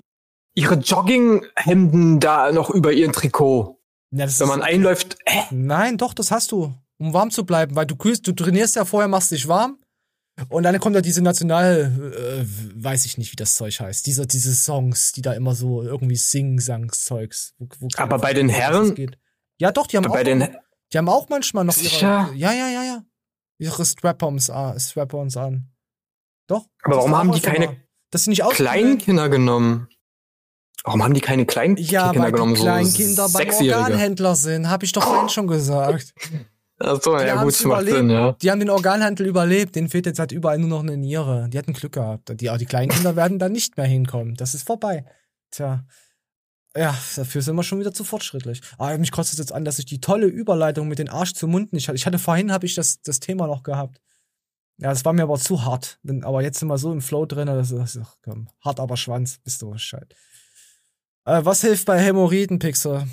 ihre Jogginghemden da noch über ihren Trikot? Ja, Wenn man einläuft, hä? Nein, doch, das hast du, um warm zu bleiben, weil du kühlst, du trainierst ja vorher, machst dich warm und dann kommt ja diese National, äh, weiß ich nicht, wie das Zeug heißt, diese, diese Songs, die da immer so irgendwie Sing-Sang-Zeugs. Aber bei den Herren? geht. Ja, doch, die haben auch, den- die haben auch manchmal noch Sicher? ihre, ja, ja, ja, ja, ihre Strap-ons an, Strap-ons an. Doch. Aber warum war haben die keine. Dass sie nicht auskühlen. Kleinkinder genommen? Warum haben die keine Kleinkinder Ja, weil genommen? die Kleinkinder so beim? Organhändler sind, habe ich doch vorhin schon gesagt. Achso, Die ja gut, macht. Sinn, ja. Die haben den Organhandel überlebt. Den fehlt jetzt halt überall nur noch eine Niere. Die hatten Glück gehabt. Die, die kleinen Kinder werden da nicht mehr hinkommen. Das ist vorbei. Tja. Ja, dafür sind wir schon wieder zu fortschrittlich. Aber mich kotzt es jetzt an, dass ich die tolle Überleitung mit den Arsch zum Mund nicht hatte. Ich hatte vorhin, habe ich das, das Thema noch gehabt. Ja, das war mir aber zu hart. Aber jetzt sind wir so im Flow drin, das ist, das ist komm, hart aber Schwanz, bist du Bescheid. Äh, was hilft bei Hämorrhoiden, Pixel?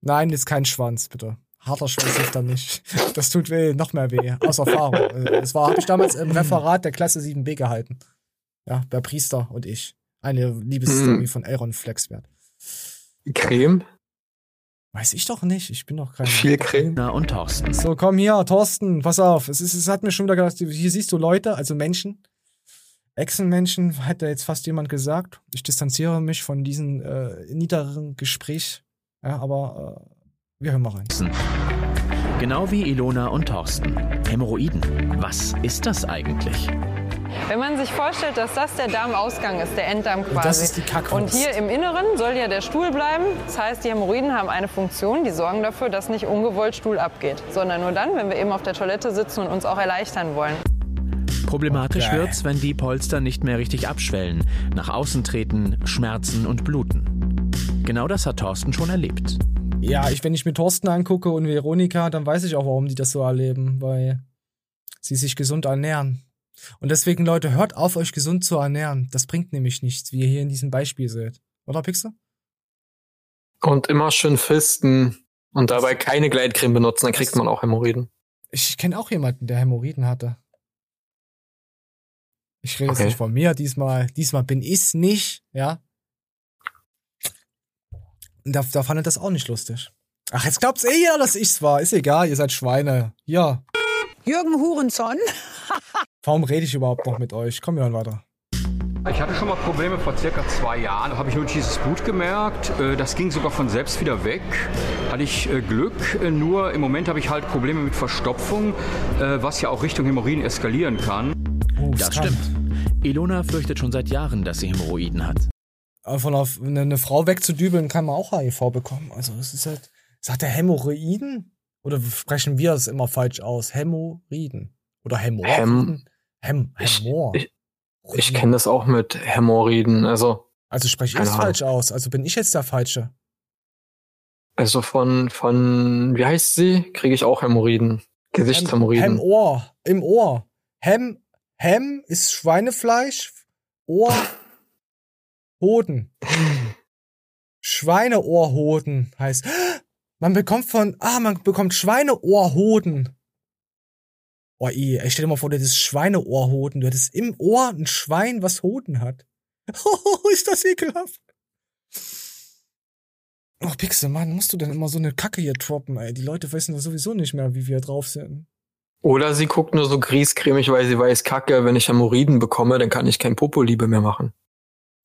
Nein, ist kein Schwanz, bitte. Harter Schwanz hilft dann nicht. Das tut weh, noch mehr weh, aus Erfahrung. Äh, Das war, habe ich damals im Referat der Klasse 7b gehalten. Ja, der Priester und ich. Eine Liebesstory Mhm. von Aaron Flexwert. Creme? Weiß ich doch nicht, ich bin doch kein. Viel Creme. Na und Thorsten. So, komm hier, Thorsten, pass auf. Es, ist, es hat mir schon wieder gedacht, hier siehst du Leute, also Menschen. Echsenmenschen, hat ja jetzt fast jemand gesagt. Ich distanziere mich von diesem äh, niederen Gespräch. Ja, aber äh, wir hören mal rein. Genau wie Ilona und Thorsten. Hämorrhoiden. Was ist das eigentlich? Wenn man sich vorstellt, dass das der Darmausgang ist, der Enddarm quasi. das ist die Kackwurst. Und hier im Inneren soll ja der Stuhl bleiben. Das heißt, die Hämorrhoiden haben eine Funktion, die sorgen dafür, dass nicht ungewollt Stuhl abgeht. Sondern nur dann, wenn wir eben auf der Toilette sitzen und uns auch erleichtern wollen. Problematisch wird's, wenn die Polster nicht mehr richtig abschwellen, nach außen treten, schmerzen und bluten. Genau das hat Thorsten schon erlebt. Ja, ich, wenn ich mir Thorsten angucke und Veronika, dann weiß ich auch, warum die das so erleben, weil sie sich gesund ernähren. Und deswegen, Leute, hört auf, euch gesund zu ernähren. Das bringt nämlich nichts, wie ihr hier in diesem Beispiel seht. Oder, Pixel? Und immer schön fisten und dabei keine Gleitcreme benutzen, dann kriegt man auch Hämorrhoiden. Ich kenne auch jemanden, der Hämorrhoiden hatte. Ich rede jetzt Okay. nicht von mir diesmal. Diesmal bin ich's nicht, ja. Und da, da fand er das auch nicht lustig. Ach, jetzt glaubt's eh jeder, dass ich's war. Ist egal, ihr seid Schweine. Ja. Jürgen Hurenson. Warum rede ich überhaupt noch mit euch? Komm, wir hören weiter. Ich hatte schon mal Probleme vor circa zwei Jahren. Da habe ich nur dieses Blut gemerkt. Äh, Das ging sogar von selbst wieder weg. Hatte ich äh, Glück. Äh, Nur im Moment habe ich halt Probleme mit Verstopfung, was ja auch Richtung Hämorrhoiden eskalieren kann. Oh, Das stimmt. Ilona fürchtet schon seit Jahren, dass sie Hämorrhoiden hat. Von einer, eine, Frau wegzudübeln, kann man auch HIV bekommen. Also, es ist halt. Sagt er Hämorrhoiden? Oder sprechen wir es immer falsch aus? Hämorrhoiden. Oder Hämorrhoiden? Häm, Hämor. Ich, ich kenne das auch mit Hämorrhoiden. Also, Also spreche ich es falsch aus. Also bin ich jetzt der Falsche. also von, von, wie heißt sie? Kriege ich auch Hämorrhoiden. Gesichtshämorrhoiden. Hemohr. Im Ohr. Hem, Hem ist Schweinefleisch. Ohr. Hoden. Schweineohrhoden heißt. Man bekommt von. Ah, man bekommt Schweineohrhoden. Oh, ey, ey, stell dir mal vor, du hättest Schweineohrhoden. Du hättest im Ohr ein Schwein, was Hoden hat. Oh, ist das ekelhaft. Oh, Pixel, Mann, musst du denn immer so eine Kacke hier droppen, ey? Die Leute wissen doch sowieso nicht mehr, wie wir drauf sind. Oder sie guckt nur so griescremig, weil sie weiß, kacke, wenn ich Hämorrhoiden bekomme, dann kann ich kein Popoliebe mehr machen.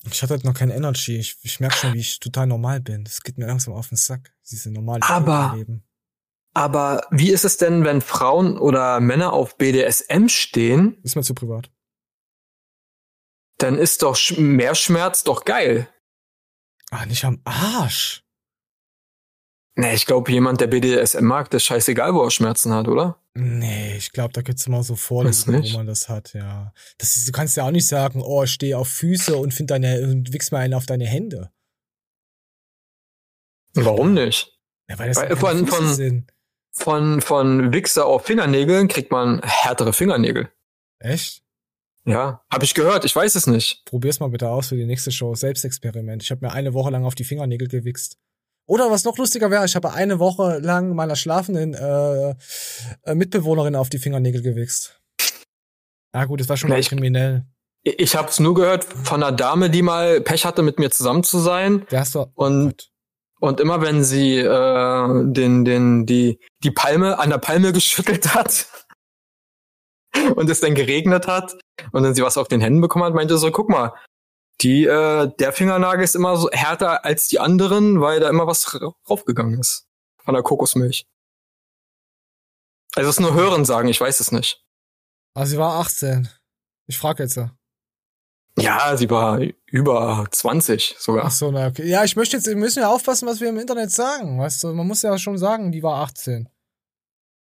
Ich hatte halt noch kein Energy. Ich, ich merke schon, wie ich total normal bin. Das geht mir langsam auf den Sack. Diese normale Aber- Leben. Aber wie ist es denn, wenn Frauen oder Männer auf BDSM stehen? Ist mir zu privat. Dann ist doch mehr Schmerz doch geil. Ah, nicht am Arsch. Nee, ich glaube, jemand, der BDSM mag, der ist scheißegal, wo er Schmerzen hat, oder? Nee, ich glaube, da gibt's immer so nicht. wo man das hat, ja. Das ist, du kannst ja auch nicht sagen, oh, ich stehe auf Füße und find deine und wichs mal einen auf deine Hände. Warum nicht? Ja, weil das Weil von, von. Von, von Wichser auf Fingernägeln kriegt man härtere Fingernägel. Echt? Ja, habe ich gehört, ich weiß es nicht. Probier's mal bitte aus für die nächste Show. Selbstexperiment. Ich habe mir eine Woche lang auf die Fingernägel gewichst. Oder was noch lustiger wäre, ich habe eine Woche lang meiner schlafenden äh, äh, Mitbewohnerin auf die Fingernägel gewichst. Ah gut, das war schon ich- kriminell. Ich, ich habe es nur gehört von einer Dame, die mal Pech hatte, mit mir zusammen zu sein. Der hast du Und, und immer wenn sie äh, den, den, die, die Palme an der Palme geschüttelt hat und es dann geregnet hat und dann sie was auf den Händen bekommen hat, meinte so, guck mal, die, äh, der Fingernagel ist immer so härter als die anderen, weil da immer was ra- raufgegangen ist. Von der Kokosmilch. Also es ist nur Hören sagen, ich weiß es nicht. Ah, sie war 18. Ich frage jetzt. ja. Ja, sie war über 20 sogar. Ach so, na okay. Ja, ich möchte jetzt, wir müssen ja aufpassen, was wir im Internet sagen. Weißt du, man muss ja schon sagen, die war 18.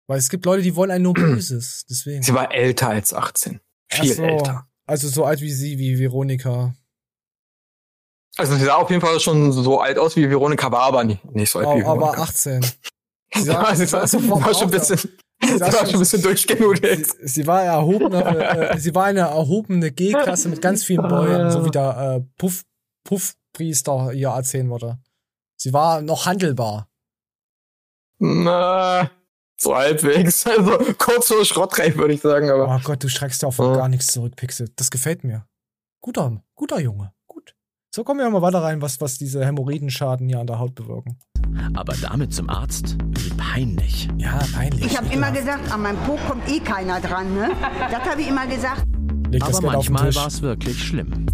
Weil es gibt Leute, die wollen ein nur Böses. Deswegen. Sie war älter als 18. Viel so. älter. Also so alt wie sie, wie Veronika. Also sie sah auf jeden Fall schon so alt aus wie Veronika, war aber nicht, nicht so alt wie Aber, aber Veronika. 18. Sie Ja, sie war, sie war schon ein bisschen, sie war schon ein bisschen durchgenudelt. Sie, sie war erhobene, äh, sie war eine erhobene G-Klasse mit ganz vielen Bäumen, so wie der äh, Puff, Puffpriester hier erzählen würde. Sie war noch handelbar. Na, so halbwegs. Also kurz vor Schrottreif, würde ich sagen, aber. Oh Gott, du streckst ja auch von gar nichts zurück, Pixel. Das gefällt mir. Guter, guter Junge. Gut. So kommen wir mal weiter rein, was, was diese Hämorrhoidenschaden hier an der Haut bewirken. Aber damit zum Arzt? Peinlich. Ja, peinlich. Ich habe immer gesagt, an meinem Po kommt eh keiner dran. Ne? Das habe ich immer gesagt. Leg Aber manchmal war es wirklich schlimm.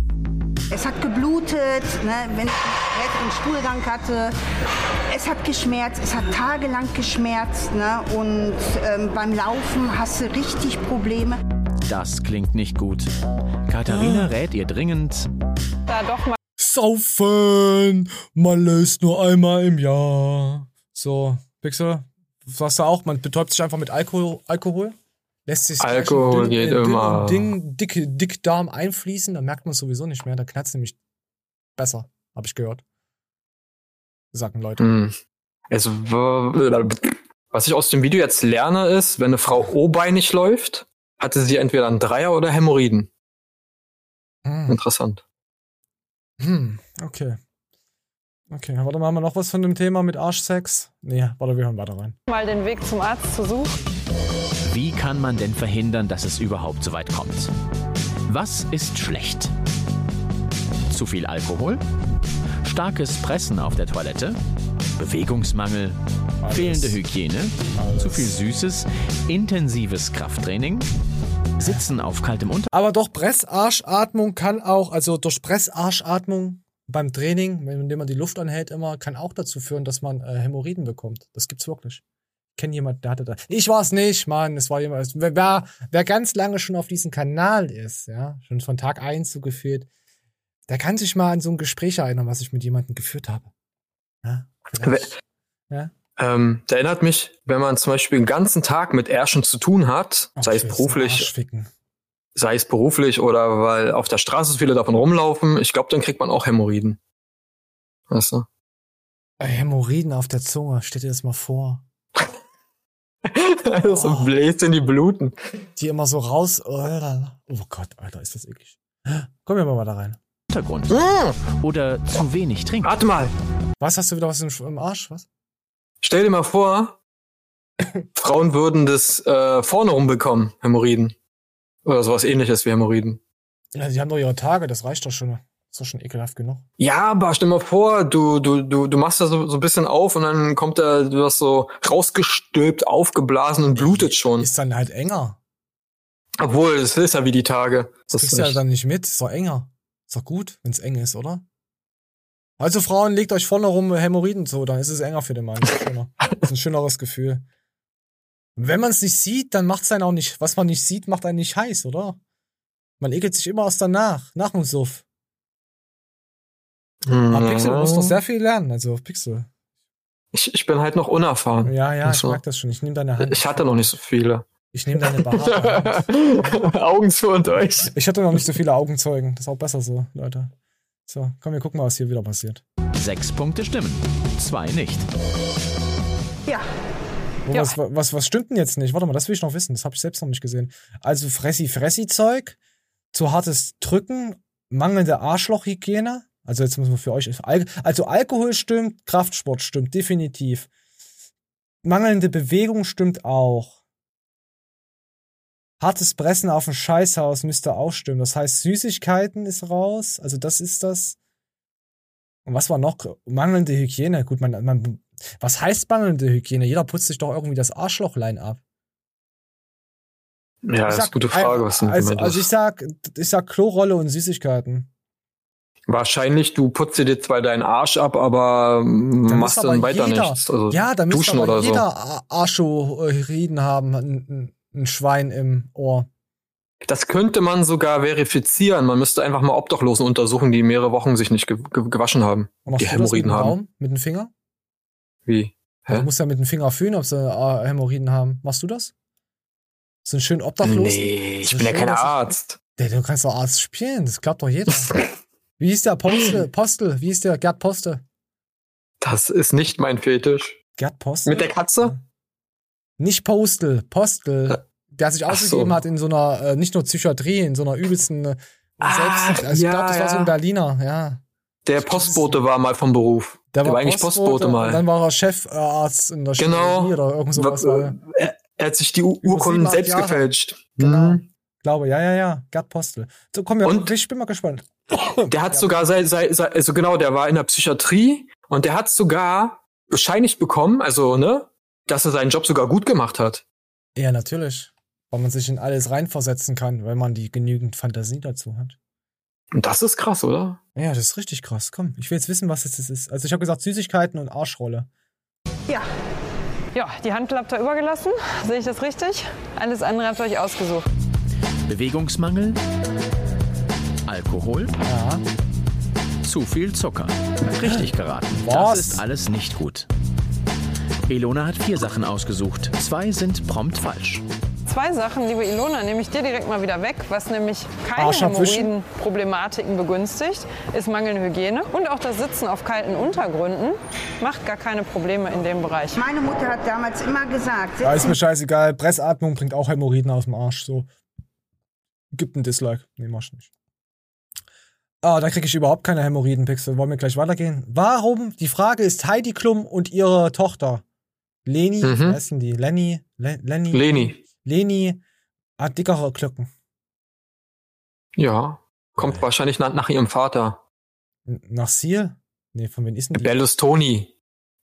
Es hat geblutet, ne? wenn ich einen Stuhlgang hatte. Es hat geschmerzt, es hat tagelang geschmerzt. Ne? Und ähm, beim Laufen hast du richtig Probleme. Das klingt nicht gut. Katharina rät ihr dringend, Da doch mal Saufen! Man löst nur einmal im Jahr. So, Pixel, sagst du auch, man betäubt sich einfach mit Alkohol, Alkohol? Lässt sich Alkohol geht in immer. Ding, dick, Dickdarm einfließen, dann merkt man es sowieso nicht mehr. Da knallt nämlich besser, habe ich gehört. Sagen Leute. Also, w- was ich aus dem Video jetzt lerne, ist, wenn eine Frau O-beinig läuft, hatte sie entweder einen Dreier oder Hämorrhoiden. Hm. Interessant. Hm, okay. Okay, warte mal, haben wir noch was von dem Thema mit Arschsex? Nee, warte, wir hören weiter rein. mal den Weg zum Arzt zu suchen. wie kann man denn verhindern, dass es überhaupt so weit kommt? Was ist schlecht? Zu viel Alkohol? Starkes Pressen auf der Toilette? Bewegungsmangel? Fehlende Hygiene? Zu viel Süßes? Intensives Krafttraining? Sitzen auf kaltem Unter... Aber doch Pressarschatmung kann auch, also durch Pressarschatmung beim Training, wenn- indem man die Luft anhält immer, kann auch dazu führen, dass man äh, Hämorrhoiden bekommt. Das gibt's wirklich. Ich kenne jemanden, der hatte da. Ich war es nicht, Mann. Es war jemand. Wer, wer, wer ganz lange schon auf diesem Kanal ist, ja, schon von Tag eins so geführt, der kann sich mal an so ein Gespräch erinnern, was ich mit jemandem geführt habe. Ja, ja? Ähm, der erinnert mich, wenn man zum Beispiel den ganzen Tag mit Ärschen zu tun hat, sei es Okay, beruflich, Arschficken. Sei es beruflich oder weil auf der Straße so viele davon rumlaufen, ich glaube, dann kriegt man auch Hämorrhoiden. Weißt du? Hämorrhoiden auf der Zunge, stell dir das mal vor. so bläst in die Bluten. Die immer so raus. Oh Gott, Alter, ist das eklig. Kommen wir mal da rein. Untergrund. Oder zu wenig trinken. Warte mal. Was hast du wieder was im, im Arsch? Was? Stell dir mal vor, Frauen würden das äh, vorne rumbekommen, Hämorrhoiden. Oder sowas ähnliches wie Hämorrhoiden. Ja, die haben doch ihre Tage, das reicht doch schon. Ist doch schon ekelhaft genug. Ja, aber stell mal vor, du, du, du, du machst da so, so ein bisschen auf und dann kommt da, hast so rausgestülpt, aufgeblasen und blutet schon. Ist dann halt enger. Obwohl, es ist ja wie die Tage. Das Das kriegst ist ja dann nicht mit. Ist doch enger. Ist doch gut, wenn's eng ist, oder? Also Frauen, legt euch vorne rum Hämorrhoiden zu, dann ist es enger für den Mann. Das ist, schöner. Das ist ein schöneres Gefühl. Und wenn man es nicht sieht, dann macht's einen auch nicht, was man nicht sieht, macht einen nicht heiß, oder? Man ekelt sich immer aus danach, nach dem Suff. Aber Pixel, du musst Mhm. noch sehr viel lernen, also Pixel. Ich, ich bin halt noch unerfahren. Ja, ja, ich Also, merk das schon. Ich nehme deine Hand. Ich hatte noch nicht so viele. Ich nehme deine behaarte Hand. Augen zu und durch. Ich hatte noch nicht so viele Augenzeugen. Das ist auch besser so, Leute. So, komm, wir gucken mal, was hier wieder passiert. Sechs Punkte stimmen, zwei nicht. Ja. Wo, was, was, was stimmt denn jetzt nicht? Warte mal, das will ich noch wissen. Das habe ich selbst noch nicht gesehen. Also Fressi-Fressi-Zeug, zu hartes Drücken, mangelnde Arschlochhygiene. Also jetzt müssen wir für euch. Al also Alkohol stimmt, Kraftsport stimmt, definitiv. Mangelnde Bewegung stimmt auch. Hartes Pressen auf dem Scheißhaus müsste auch stimmen. Das heißt, Süßigkeiten ist raus. Also das ist das. Und was war noch? Mangelnde Hygiene. Gut, man, man, was heißt mangelnde Hygiene? Jeder putzt sich doch irgendwie das Arschlochlein ab. Ja, das ist sag, eine gute Frage, was denn also, also ich sag, ich sag Klorolle und Süßigkeiten. Wahrscheinlich, du putzt dir zwar deinen Arsch ab, aber mm, Da machst dann aber weiter jeder, nichts. Also ja, da müsste duschen aber oder so. jeder Ar- Arschohiden haben, ein, ein, ein Schwein im Ohr. Das könnte man sogar verifizieren. Man müsste einfach mal Obdachlosen untersuchen, die mehrere Wochen sich nicht ge ge gewaschen haben. Die Hämorrhoiden haben. Daumen? Mit dem Finger? Wie? Du musst ja mit dem Finger fühlen, ob sie äh, Hämorrhoiden haben. Machst du das? So einen schönen Obdachlosen? Nee, ich bin ja kein ich- Arzt. Nee, du kannst doch Arzt spielen, das klappt doch jeder. Wie hieß der Postel? Postel? Wie hieß der Gerd Postel? Das ist nicht mein Fetisch. Gerd Postel? Mit der Katze? Nicht Postel, Postel. Der sich Ach ausgegeben so. hat in so einer, äh, nicht nur Psychiatrie, in so einer übelsten äh, Selbst. Also ich ja, glaube, das war so ja. ein Berliner, ja. Der Postbote war mal vom Beruf. Der, war, eigentlich Postbote, Und mal. dann war er Chefarzt in der Genau. Chirurgie oder irgend sowas. Wa- war er. er, hat sich die Urkunden selbst Jahre. gefälscht. Genau. Mhm. Glaube, ja, ja, ja. Gerd Postel. So, komm, ja, Und- ich bin mal gespannt. Der hat sogar sei, sei, sei, also genau, der war in der Psychiatrie und der hat sogar bescheinigt bekommen, also ne, dass er seinen Job sogar gut gemacht hat. Ja, natürlich. Weil man sich in alles reinversetzen kann, weil man die genügend Fantasie dazu hat. Und das ist krass, oder? Ja, das ist richtig krass. Komm, ich will jetzt wissen, was es ist. Also ich habe gesagt Süßigkeiten und Arschrolle. Ja. Ja, die Handel habt ihr übergelassen. Sehe ich das richtig? Alles andere habt ihr euch ausgesucht. Bewegungsmangel, Alkohol, Ja. zu viel Zucker. Richtig geraten. Was? Das ist alles nicht gut. Elona hat vier Sachen ausgesucht. Zwei sind prompt falsch. Zwei Sachen, liebe Ilona, nehme ich dir direkt mal wieder weg. Was nämlich keine. Hämorrhoidenproblematiken begünstigt, ist mangelnde Hygiene. Und auch das Sitzen auf kalten Untergründen macht gar keine Probleme in dem Bereich. Meine Mutter hat damals immer gesagt, Da ist mir scheißegal. Pressatmung bringt auch Hämorrhoiden aus dem Arsch. So. Gibt einen Dislike. Nee, mach ich nicht. Ah, da kriege ich überhaupt keine Hämorrhoidenpixel. Wollen wir gleich weitergehen? Warum? Die Frage ist Heidi Klum und ihre Tochter. Leni, Mhm. wie heißen die? Lenny? Le Lenny? Leni. Leni hat dickere Klöcken. Ja. Kommt wahrscheinlich nach, nach ihrem Vater. N- Nach Seal? Nee, von wem ist denn die? Berlusconi.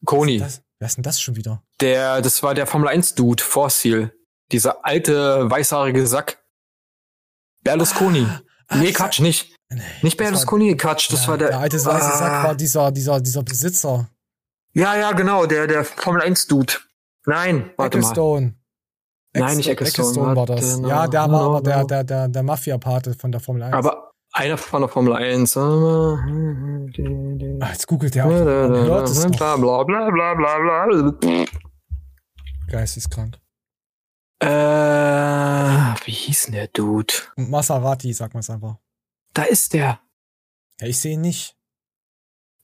Koni. Das, wer ist denn das schon wieder? Der, das war der Formel 1 Dude, Fossil. Dieser alte, weißhaarige Sack. Berlusconi. Ah, nee, Quatsch, nicht. Nicht Berlusconi, Quatsch, das Ja, war der. Der alte weiße Sack Ah. war dieser, dieser, dieser Besitzer. Ja, ja, genau, der, der Formel 1 Dude. Nein, warte mal. Nein, nicht Ecclestone. war das. Warte, Ja, der war aber der, der, der, der Mafia-Pate von der Formel 1. Aber einer von der Formel 1. Ah, jetzt googelt der auch. Bla bla bla bla bla bla. Geisteskrank. Äh, wie hieß denn der Dude? Maserati, sag mal es einfach. Da ist der. Ja, ich sehe ihn nicht.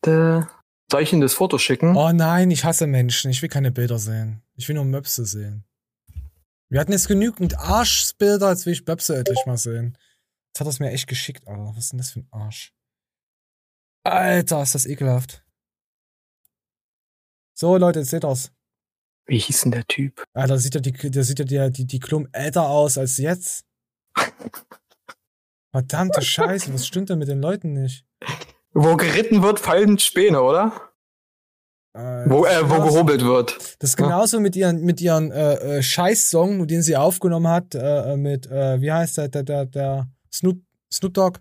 der. Soll ich Ihnen das Foto schicken? Oh nein, ich hasse Menschen. Ich will keine Bilder sehen. Ich will nur Möpse sehen. Wir hatten jetzt genügend Arschbilder, jetzt will ich Möpse endlich mal sehen. Jetzt hat er es mir echt geschickt, Alter. Was ist denn das für ein Arsch? Alter, ist das ekelhaft. So, Leute, jetzt seht ihr's. Wie hieß denn der Typ? Ah, da sieht ja die, da sieht ja die, die, die Klum älter aus als jetzt. Verdammte Scheiße, was stimmt denn mit den Leuten nicht? Wo geritten wird, fallen Späne, oder? Äh, Wo, das äh, wo genauso- gehobelt wird. Das ist genauso mit ihren, mit ihren äh, äh, Scheiß-Song, den sie aufgenommen hat, äh, äh, mit, äh, wie heißt der, der, der, der Snoop, Snoop Dogg.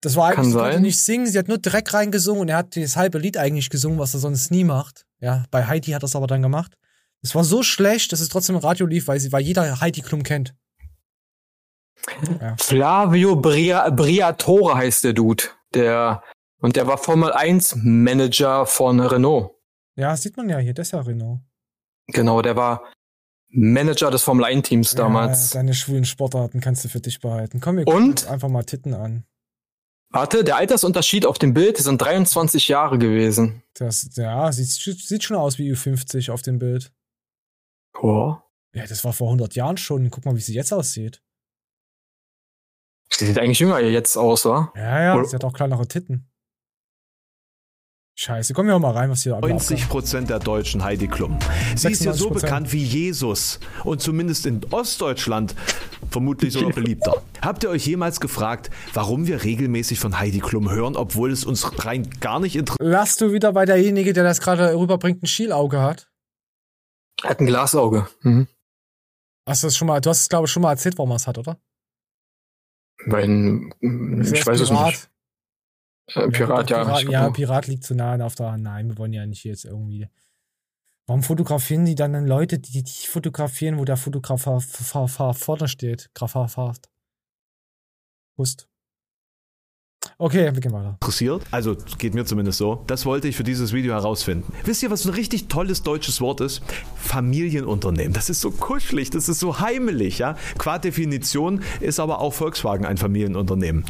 Das war Kann eigentlich, sie konnte sein. nicht singen, sie hat nur Dreck reingesungen und er hat das halbe Lied eigentlich gesungen, was er sonst nie macht. Ja, bei Heidi hat er es aber dann gemacht. Es war so schlecht, dass es trotzdem im Radio lief, weil sie, weil jeder Heidi Klum kennt. Ja. Flavio Bria, Briatore heißt der Dude. Der, und der war Formel 1 Manager von Renault. Ja, sieht man ja hier, das ist ja Renault. Genau, der war Manager des Formel 1 Teams damals. Ja, deine schwulen Sportarten kannst du für dich behalten. Komm, wir gucken uns einfach mal Titten an. Warte, der Altersunterschied auf dem Bild sind 23 Jahre gewesen. Das, ja, sieht, sieht schon aus wie Ü50 auf dem Bild. Boah. Ja, das war vor 100 Jahren schon. Guck mal, wie sie jetzt aussieht. Sie sieht eigentlich jünger jetzt aus, wa? Ja, ja, Oder- sie hat auch kleinere Titten. Scheiße, komm wir mal rein, was hier abgeht. 90 Prozent der Deutschen Heidi Klum. Sie ist ja so 96%. bekannt wie Jesus und zumindest in Ostdeutschland vermutlich sogar beliebter. Habt ihr euch jemals gefragt, warum wir regelmäßig von Heidi Klum hören, obwohl es uns rein gar nicht interessiert? Lass du wieder bei derjenige, der das gerade rüberbringt, ein Schielauge hat? Er hat ein Glasauge. Mhm. Hast du das schon mal, du hast es glaube ich schon mal erzählt, warum er es hat, oder? Wenn, Ist ich weiß es nicht. Äh, Pirat, ja. Pirat, ja, Pirat liegt zu nah auf der. Nein, wir wollen ja nicht jetzt irgendwie. Warum fotografieren die dann Leute, die die fotografieren, wo der Fotograf vorne steht? Grafhaft. Wusst. Okay, wir gehen weiter. interessiert. Also geht mir zumindest so. Das wollte ich für dieses Video herausfinden. Wisst ihr, was ein richtig tolles deutsches Wort ist? Familienunternehmen. Das ist so kuschelig, das ist so heimelig, ja. Qua Definition ist aber auch Volkswagen ein Familienunternehmen.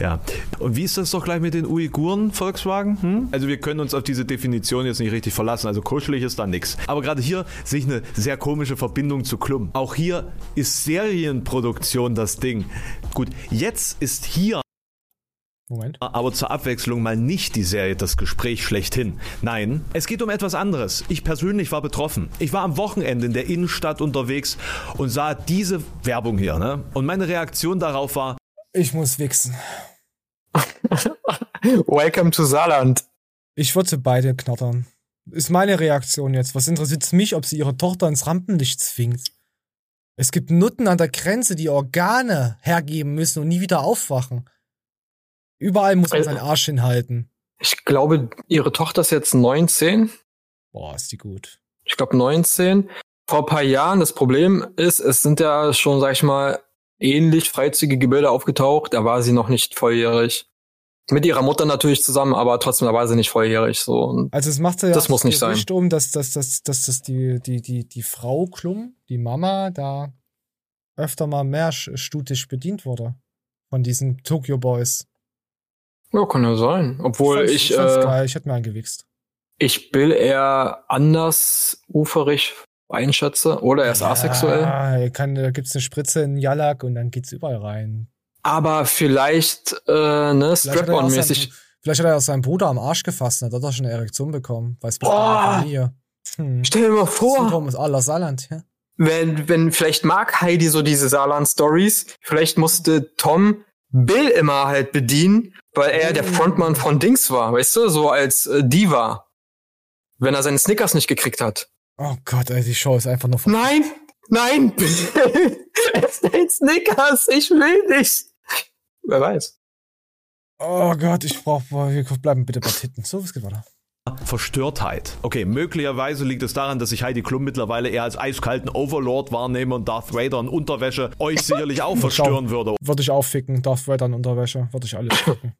Ja. Und wie ist das doch gleich mit den Uiguren, Volkswagen? Hm? Also wir können uns auf diese Definition jetzt nicht richtig verlassen. Also kuschelig ist da nichts. Aber gerade hier sehe ich eine sehr komische Verbindung zu Klum. Auch hier ist Serienproduktion das Ding. Gut, jetzt ist hier Moment. aber zur Abwechslung mal nicht die Serie Das Gespräch schlechthin. Nein, es geht um etwas anderes. Ich persönlich war betroffen. Ich war am Wochenende in der Innenstadt unterwegs und sah diese Werbung hier. Ne? Und meine Reaktion darauf war, Ich muss wichsen. Welcome to Saarland. Ich würde beide knattern. Ist meine Reaktion jetzt. Was interessiert es mich, ob sie ihre Tochter ins Rampenlicht zwingt? Es gibt Nutten an der Grenze, die Organe hergeben müssen und nie wieder aufwachen. Überall muss man Also- seinen Arsch hinhalten. Ich glaube, ihre Tochter ist jetzt 19. Boah, ist die gut. Ich glaube 19. Vor ein paar Jahren, das Problem ist, es sind ja schon, sag ich mal, ähnlich freizügige Bilder aufgetaucht. Da war sie noch nicht volljährig. Mit ihrer Mutter natürlich zusammen, aber trotzdem, da war sie nicht volljährig. So. Und Also es macht ja Das muss nicht sein. Gerücht um, dass, dass, dass, dass, dass die, die, die, die Frau Klum, die Mama, da öfter mal mehr studisch bedient wurde. Von diesen Tokyo Boys. Ja, kann ja sein. Obwohl ich, fand's äh, ich hätte mir eingewichst. ich Bill eher anders uferig einschätze. Oder er ist asexuell. Ah, er kann, da gibt's eine Spritze in Jalak und dann geht's überall rein. Aber vielleicht, äh, ne, er Strap-on-mäßig. vielleicht hat er auch seinen Bruder am Arsch gefasst und hat er schon eine Erektion bekommen. Weiß Boah. Familie. Hm. Stell dir mal vor. Syndrom ist aller Saarland, ja. wenn, wenn, vielleicht mag Heidi so diese Saarland-Stories, vielleicht musste Tom Bill immer halt bedienen, weil er der Frontmann von Dings war, weißt du, so als äh, Diva. Wenn er seine Snickers nicht gekriegt hat. Oh Gott, ey, die Show ist einfach nur Nein, nein. Es sind Snickers, ich will nicht. Wer weiß. Oh Gott, ich brauch, wir bleiben bitte bei Titten. So, was geht weiter? Verstörtheit. Okay, möglicherweise liegt es daran, dass ich Heidi Klum mittlerweile eher als eiskalten Overlord wahrnehme und Darth Vader in Unterwäsche euch sicherlich auch verstören würde, Würde ich auch ficken. Darth Vader in Unterwäsche. Würde ich alles ficken.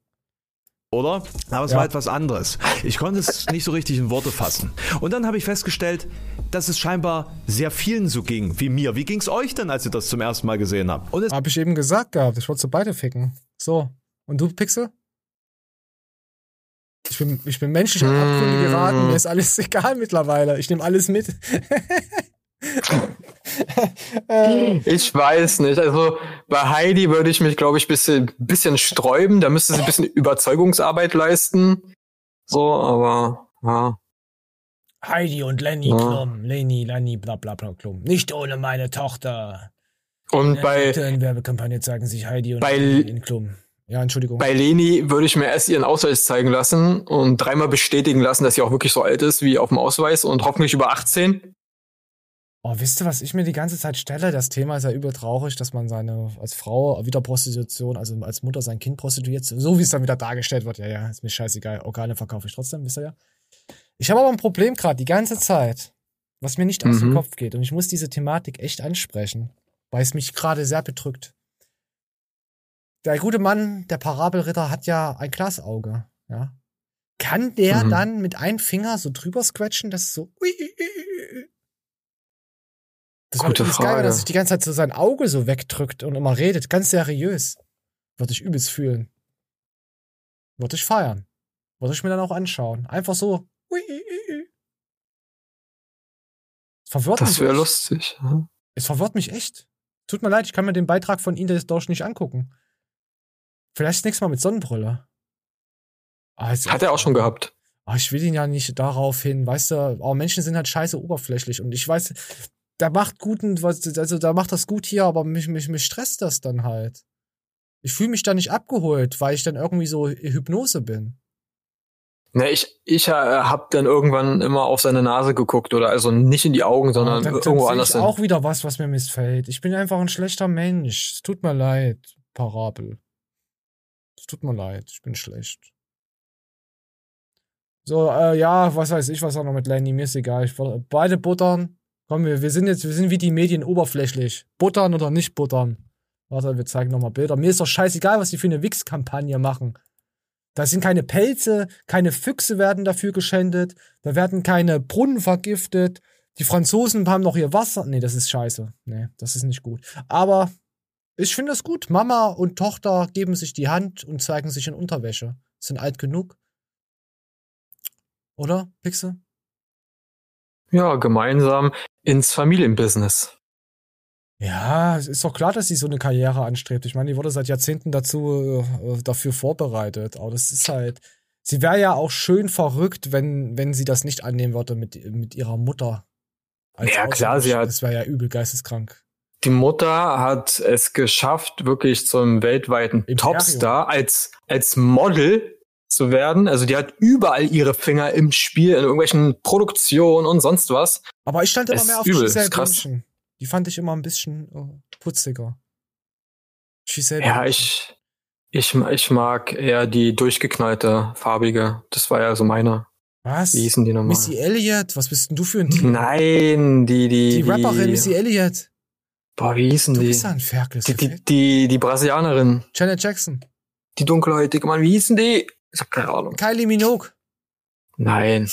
Oder? Aber es Ja. war etwas anderes. Ich konnte es nicht so richtig in Worte fassen. Und dann habe ich festgestellt, dass es scheinbar sehr vielen so ging wie mir. Wie ging es euch denn, als ihr das zum ersten Mal gesehen habt? Und es Hab ich eben gesagt gehabt, ich wollte sie beide ficken. So. Und du, Pixel? Ich bin, ich bin menschlich Abgründe geraten, mir ist alles egal mittlerweile. Ich nehme alles mit. Ich weiß nicht. Also bei Heidi würde ich mich, glaube ich, bisschen, bisschen sträuben. Da müsste sie ein bisschen Überzeugungsarbeit leisten. So, aber ja. Heidi und Lenny Ja. Klum. Lenny, Lenny, bla bla bla Klum. Nicht ohne meine Tochter. Und bei, In Werbekampagne zeigen sich Heidi und bei- Lenny Klum. Ja, Entschuldigung. bei Leni würde ich mir erst ihren Ausweis zeigen lassen und dreimal bestätigen lassen, dass sie auch wirklich so alt ist wie auf dem Ausweis und hoffentlich über 18. Oh, wisst ihr, was ich mir die ganze Zeit stelle? Das Thema ist ja übel traurig, dass man seine, als Frau wieder Prostitution, also als Mutter sein Kind prostituiert, so wie es dann wieder dargestellt wird. Ja, ja, ist mir scheißegal. Organe verkaufe ich trotzdem, wisst ihr ja. Ich habe aber ein Problem gerade die ganze Zeit, was mir nicht aus dem Mhm. Kopf geht. Und ich muss diese Thematik echt ansprechen, weil es mich gerade sehr bedrückt. Der gute Mann, der Parabelritter, hat ja ein Glasauge, ja. Kann der Mhm. dann mit einem Finger so drüber scratchen, dass es so. ui, ui, ui. Das Gute geil, wenn Frage. er sich die ganze Zeit so sein Auge so wegdrückt und immer redet. Ganz seriös. Würde ich übelst fühlen. Würde ich feiern. Würde ich mir dann auch anschauen. Einfach so. ui, ui, ui, ui. Es verwirrt Das mich wäre lustig. ja. Es verwirrt mich echt. Tut mir leid, ich kann mir den Beitrag von Ihnen das Dorsch nicht angucken. Vielleicht nächstes Mal mit Sonnenbrille. Ah, ist Hat er auch schon gehabt. Ah, ich will ihn ja nicht darauf hin, weißt du, aber Menschen sind halt scheiße oberflächlich und ich weiß, der macht guten, also der macht das gut hier, aber mich, mich, mich stresst das dann halt. Ich fühle mich da nicht abgeholt, weil ich dann irgendwie so Hypnose bin. Ne, ich, ich äh, hab dann irgendwann immer auf seine Nase geguckt oder also nicht in die Augen, sondern dann, dann irgendwo anders ich hin. auch wieder was, was mir missfällt. Ich bin einfach ein schlechter Mensch. Es tut mir leid, Parabel. Es tut mir leid, ich bin schlecht. So, äh, ja, was weiß ich, was auch noch mit Lenny, mir ist egal. Ich, beide buttern. Komm, wir, wir sind jetzt, wir sind wie die Medien oberflächlich. Buttern oder nicht buttern. Warte, wir zeigen nochmal Bilder. Mir ist doch scheißegal, was die für eine Wix-Kampagne machen. Da sind keine Pelze, keine Füchse werden dafür geschändet, da werden keine Brunnen vergiftet. Die Franzosen haben noch ihr Wasser. Nee, das ist scheiße. Nee, das ist nicht gut. Aber ich finde das gut. Mama und Tochter geben sich die Hand und zeigen sich in Unterwäsche. Sind alt genug. Oder, Pixe? Ja, gemeinsam ins Familienbusiness. Ja, es ist doch klar, dass sie so eine Karriere anstrebt. Ich meine, die wurde seit Jahrzehnten dazu äh, dafür vorbereitet. Aber das ist halt. Sie wäre ja auch schön verrückt, wenn, wenn sie das nicht annehmen würde mit, mit ihrer Mutter. Ja, klar, sie hat- Das wäre ja übel geisteskrank. Die Mutter hat es geschafft, wirklich zum weltweiten Topstar als, als Model zu werden. Also die hat überall ihre Finger im Spiel, in irgendwelchen Produktionen und sonst was. Aber ich stand immer Es mehr auf übel, Giselle. Bündchen. Die fand ich immer ein bisschen äh, putziger. Giselle Ja, Bündchen. ich, ich, ich mag eher die durchgeknallte, farbige. Das war ja so meine. Was? Wie hießen die nochmal? Missy Elliott? Was bist denn du für ein Team? Nein, die, die, Die Rapperin Missy Elliott. Boah, wie hießen Du die? bist ja ein Ferkel. Die, die, die, die Brasilianerin. Janet Jackson. Die dunkelhäutige, Mann, wie hießen die? Ich hab keine Ahnung. Kylie Minogue. Nein.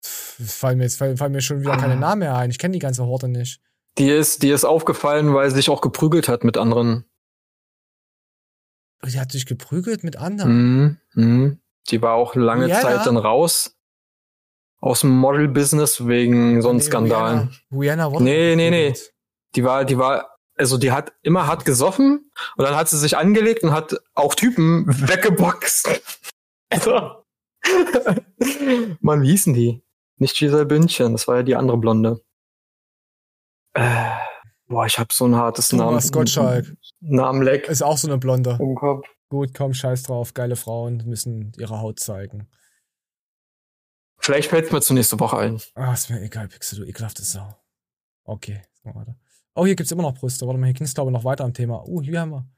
Fallen mir jetzt fallen, fallen mir schon wieder Ah. keine Namen mehr ein. Ich kenne die ganze Horde nicht. Die ist, die ist aufgefallen, weil sie sich auch geprügelt hat mit anderen. Die hat sich geprügelt mit anderen. Mhm. Mhm. Die war auch lange Rihanna? Zeit dann raus aus dem Model-Business wegen so einem Nee, Skandalen. Rihanna, Rihanna Nee, nee, nee. Die war, die war, also die hat immer hart gesoffen und dann hat sie sich angelegt und hat auch Typen weggeboxt. Also. Mann, wie hießen die? Nicht Giselle Bündchen, das war ja die andere Blonde. Äh, boah, ich hab so ein hartes Thomas Namen. Gottschalk. Namenleck. Ist auch so eine Blonde. Im Kopf. Gut, komm, scheiß drauf. Geile Frauen müssen ihre Haut zeigen. Vielleicht fällt's mir zur nächste Woche ein. Ah, ist mir egal, Pixel, du ekelhafte Sau. Okay, weiter. Oh, hier gibt's immer noch Brüste. Warte mal, hier ging's glaube ich noch weiter am Thema. Oh, hier haben wir.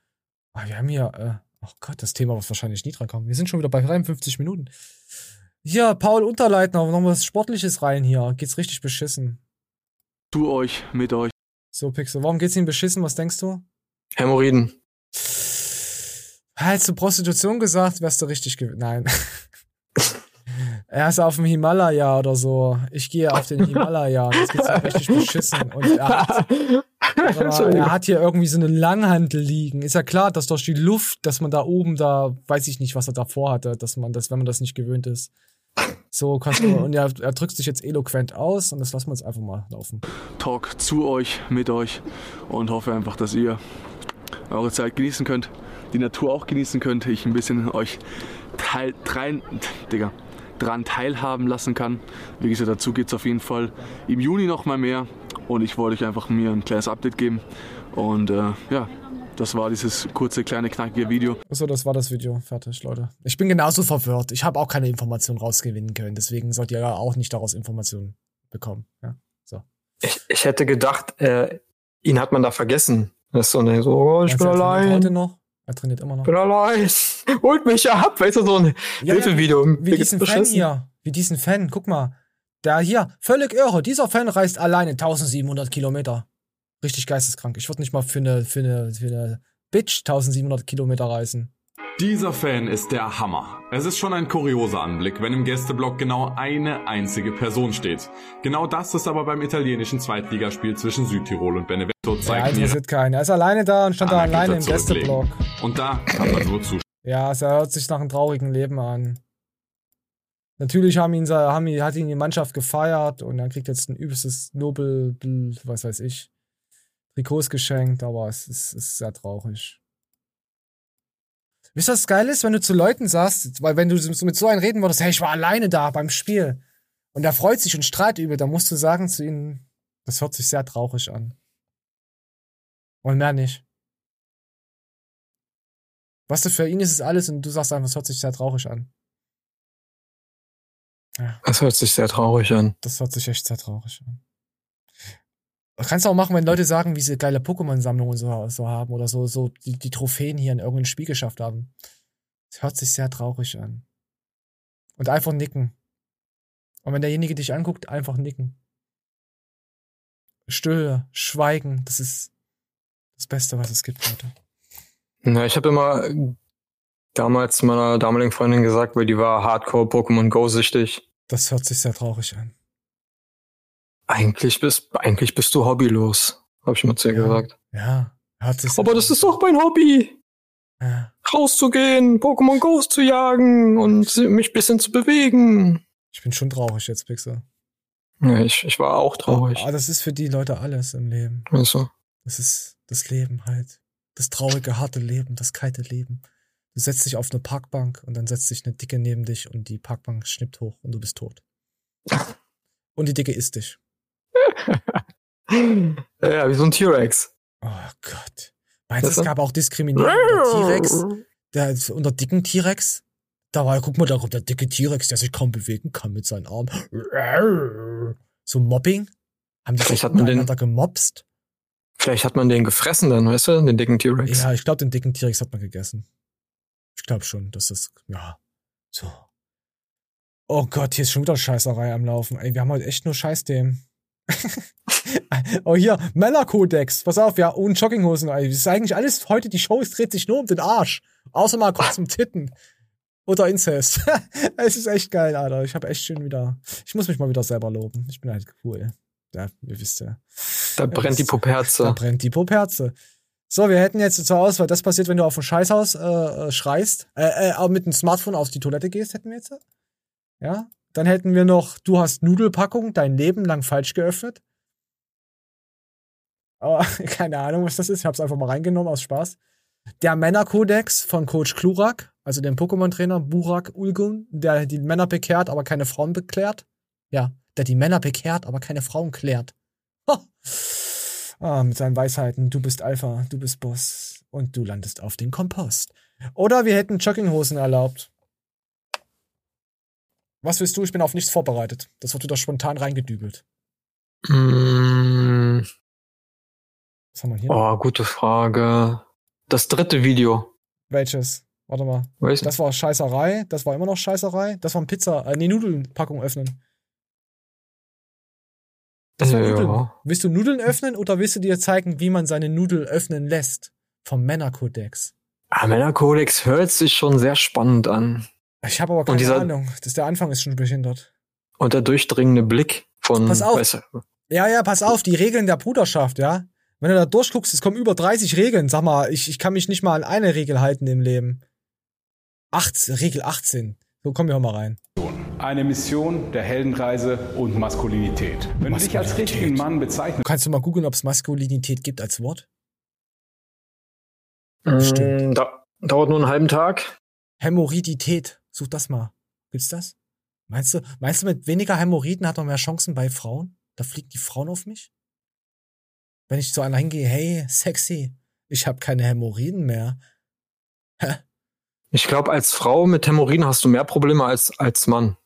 Ah, wir haben hier, äh, oh Gott, das Thema wird wahrscheinlich nie dran kommen. Wir sind schon wieder bei 53 Minuten. Hier, Paul Unterleitner, noch was Sportliches rein hier. Geht's richtig beschissen. Zu euch, mit euch. So, Pixel, warum geht's Ihnen beschissen? Was denkst du? Hämorrhoiden. Hättest du Prostitution gesagt, wärst du richtig gew Nein. Er ist auf dem Himalaya oder so. Ich gehe auf den Himalaya. Das geht's ihm richtig beschissen. Und er hat, er hat hier irgendwie so eine Langhantel liegen. Ist ja klar, dass durch die Luft, dass man da oben da, weiß ich nicht, was er davor hatte, dass man das, wenn man das nicht gewöhnt ist. So, kannst du, und er, er drückt sich jetzt eloquent aus und das lassen wir jetzt einfach mal laufen. Talk zu euch, mit euch und hoffe einfach, dass ihr eure Zeit genießen könnt, die Natur auch genießen könnt, ich ein bisschen euch teil, drein, Digga, dran teilhaben lassen kann. Wie gesagt, dazu geht es auf jeden Fall im Juni noch mal mehr und ich wollte euch einfach mir ein kleines Update geben und äh, ja, das war dieses kurze, kleine, knackige Video. Achso, das war das Video. Fertig, Leute. Ich bin genauso verwirrt. Ich habe auch keine Informationen rausgewinnen können. Deswegen sollt ihr ja auch nicht daraus Informationen bekommen. Ja, so. Ich, ich hätte gedacht, äh, ihn hat man da vergessen. Das ist so, eine, so oh, ich Meinst bin er allein. Heute noch? Er trainiert immer noch. bin allein. Holt mich ab. Weißt du, so ein Ja, Hilfevideo. Wie diesen Fan hier. Wie diesen Fan. Guck mal. Der hier. Völlig irre. Dieser Fan reist alleine 1700 Kilometer. Richtig geisteskrank. Ich würde nicht mal für eine, für eine, für eine Bitch 1700 Kilometer reisen. Dieser Fan ist der Hammer. Es ist schon ein kurioser Anblick, wenn im Gästeblock genau eine einzige Person steht. Genau das ist aber beim italienischen Zweitligaspiel zwischen Südtirol und Benevento Ja, zeigt mir. interessiert keinen. Er ist alleine da und stand da alleine im. Gästeblock. Und da kann man nur zuschauen. Ja, es hört sich nach einem traurigen Leben an. Natürlich haben ihn, haben ihn, hat ihn die Mannschaft gefeiert und er kriegt jetzt ein übelstes Nobel, was weiß ich, Trikots geschenkt, aber es ist, es ist sehr traurig. Wisst ihr, was geil ist, wenn du zu Leuten sagst, weil wenn du mit so einem reden würdest, hey, ich war alleine da beim Spiel und er freut sich und strahlt übel, dann musst du sagen zu ihm, das hört sich sehr traurig an. Und mehr nicht. Was du für ihn ist, ist alles und du sagst einfach, es hört sich sehr traurig an. Ja, Das hört sich sehr traurig an. das hört sich echt sehr traurig an. Kannst du auch machen, wenn Leute sagen, wie sie geile Pokémon-Sammlungen so, so haben oder so, so die, die Trophäen hier in irgendeinem Spiel geschafft haben. Es hört sich sehr traurig an. Und einfach nicken. Und wenn derjenige dich anguckt, einfach nicken. Stille, schweigen, das ist das Beste, was es gibt, Leute. Na, ich habe immer damals meiner damaligen Freundin gesagt, weil die war Hardcore Pokémon Go süchtig. Das hört sich sehr traurig an. Eigentlich bist, eigentlich bist du hobbylos, habe ich mal zu ihr gesagt. Ja, sich sehr Aber das ist doch mein Hobby. Ja. Rauszugehen, Pokémon Ghost zu jagen und mich bisschen zu bewegen. Ich bin schon traurig jetzt, Pixel. Ja, ich, ich war auch traurig. Aber das ist für die Leute alles im Leben. Also, Das ist das Leben halt. Das traurige, harte Leben, das kalte Leben. Du setzt dich auf eine Parkbank und dann setzt sich eine Dicke neben dich und die Parkbank schnippt hoch und du bist tot. Und die Dicke isst dich. ja, wie so ein T-Rex. Oh Gott. Meinst du, es gab auch Diskriminierung unter T-Rex? Der, unter dicken T-Rex? Da war, guck mal, da kommt der dicke T-Rex, der sich kaum bewegen kann mit seinen Armen. So Mobbing? Haben die sich Vielleicht hat man den- gemobst? Vielleicht hat man den gefressen dann, weißt du, den dicken T-Rex. Ja, ich glaube, den dicken T-Rex hat man gegessen. Ich glaube schon, dass das, ja, so. Oh Gott, hier ist schon wieder Scheißerei am Laufen. Ey, wir haben heute echt nur Scheißthemen. oh, hier, Männerkodex. Pass auf, ja, und Jogginghosen. Das ist eigentlich alles heute, die Show es dreht sich nur um den Arsch. Außer mal kurz um Titten. Oder Inzest. es ist echt geil, Alter. Ich habe echt schön wieder, ich muss mich mal wieder selber loben. Ich bin halt cool. Ja, ihr wisst ja. Da brennt die Da Puperze. brennt die Puperze. So, wir hätten jetzt zur Auswahl, das passiert, wenn du auf ein Scheißhaus äh, äh, schreist, äh, äh, mit dem Smartphone auf die Toilette gehst, hätten wir jetzt. Ja. Dann hätten wir noch, du hast Nudelpackung dein Leben lang falsch geöffnet. Aber keine Ahnung, was das ist. Ich hab's einfach mal reingenommen aus Spaß. Der Männerkodex von Coach Klurak, also dem Pokémon-Trainer Burak Ulgun, der die Männer bekehrt, aber keine Frauen beklärt. Ja, der die Männer bekehrt, aber keine Frauen klärt. Ah, mit seinen Weisheiten, du bist Alpha, du bist Boss und du landest auf den Kompost. Oder wir hätten Jogginghosen erlaubt. Was willst du? Ich bin auf nichts vorbereitet. Das wird wieder spontan reingedübelt. Mm, Was haben wir hier? oh, gute Frage. Das dritte Video. Welches? Warte mal. Weiß Das war Scheißerei. Das war immer noch Scheißerei. Das war ein Pizza, äh, nee, Nudelpackung öffnen. Das war Ja. Nudeln. Willst du Nudeln öffnen oder willst du dir zeigen, wie man seine Nudel öffnen lässt? Vom Männerkodex. Ah, Männerkodex hört sich schon sehr spannend an. Ich habe aber keine dieser- Ahnung. Das, der Anfang ist schon behindert. Und der durchdringende Blick von, Pass auf. weißt du, Ja, ja, pass auf, die Regeln der Bruderschaft, ja. Wenn du da durchguckst, es kommen über 30 Regeln. Sag mal, ich, ich kann mich nicht mal an eine Regel halten im Leben. Acht, Regel 18. So, komm wir mal rein. Eine Mission der Heldenreise und Maskulinität. Wenn du dich als richtigen Mann bezeichnest, Kannst du mal googeln, ob es Maskulinität gibt als Wort? Mm, da, dauert nur einen halben Tag. Hämorrhoidität. Such das mal. Gibt's das? Meinst du, meinst du, mit weniger Hämorrhoiden hat man mehr Chancen bei Frauen? Da fliegen die Frauen auf mich? Wenn ich zu einer hingehe, hey, sexy, ich habe keine Hämorrhoiden mehr. Hä? Ich glaube, als Frau mit Hämorrhoiden hast du mehr Probleme als als Mann.